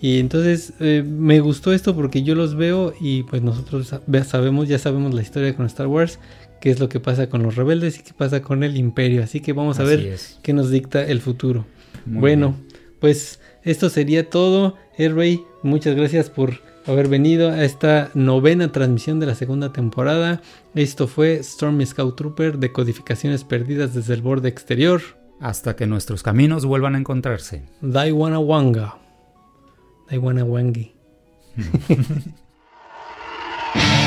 Y entonces eh, me gustó esto porque yo los veo y pues nosotros sabemos, ya sabemos la historia con Star Wars, qué es lo que pasa con los rebeldes y qué pasa con el imperio. Así que vamos a Así ver es. qué nos dicta el futuro. Muy bueno, bien. pues esto sería todo. Airway, muchas gracias por haber venido a esta novena transmisión de la segunda temporada. Esto fue Stormy Scout Trooper de codificaciones perdidas desde el borde exterior. Hasta que nuestros caminos vuelvan a encontrarse. Daiwana Wanga. Daiwana Wangi. [laughs]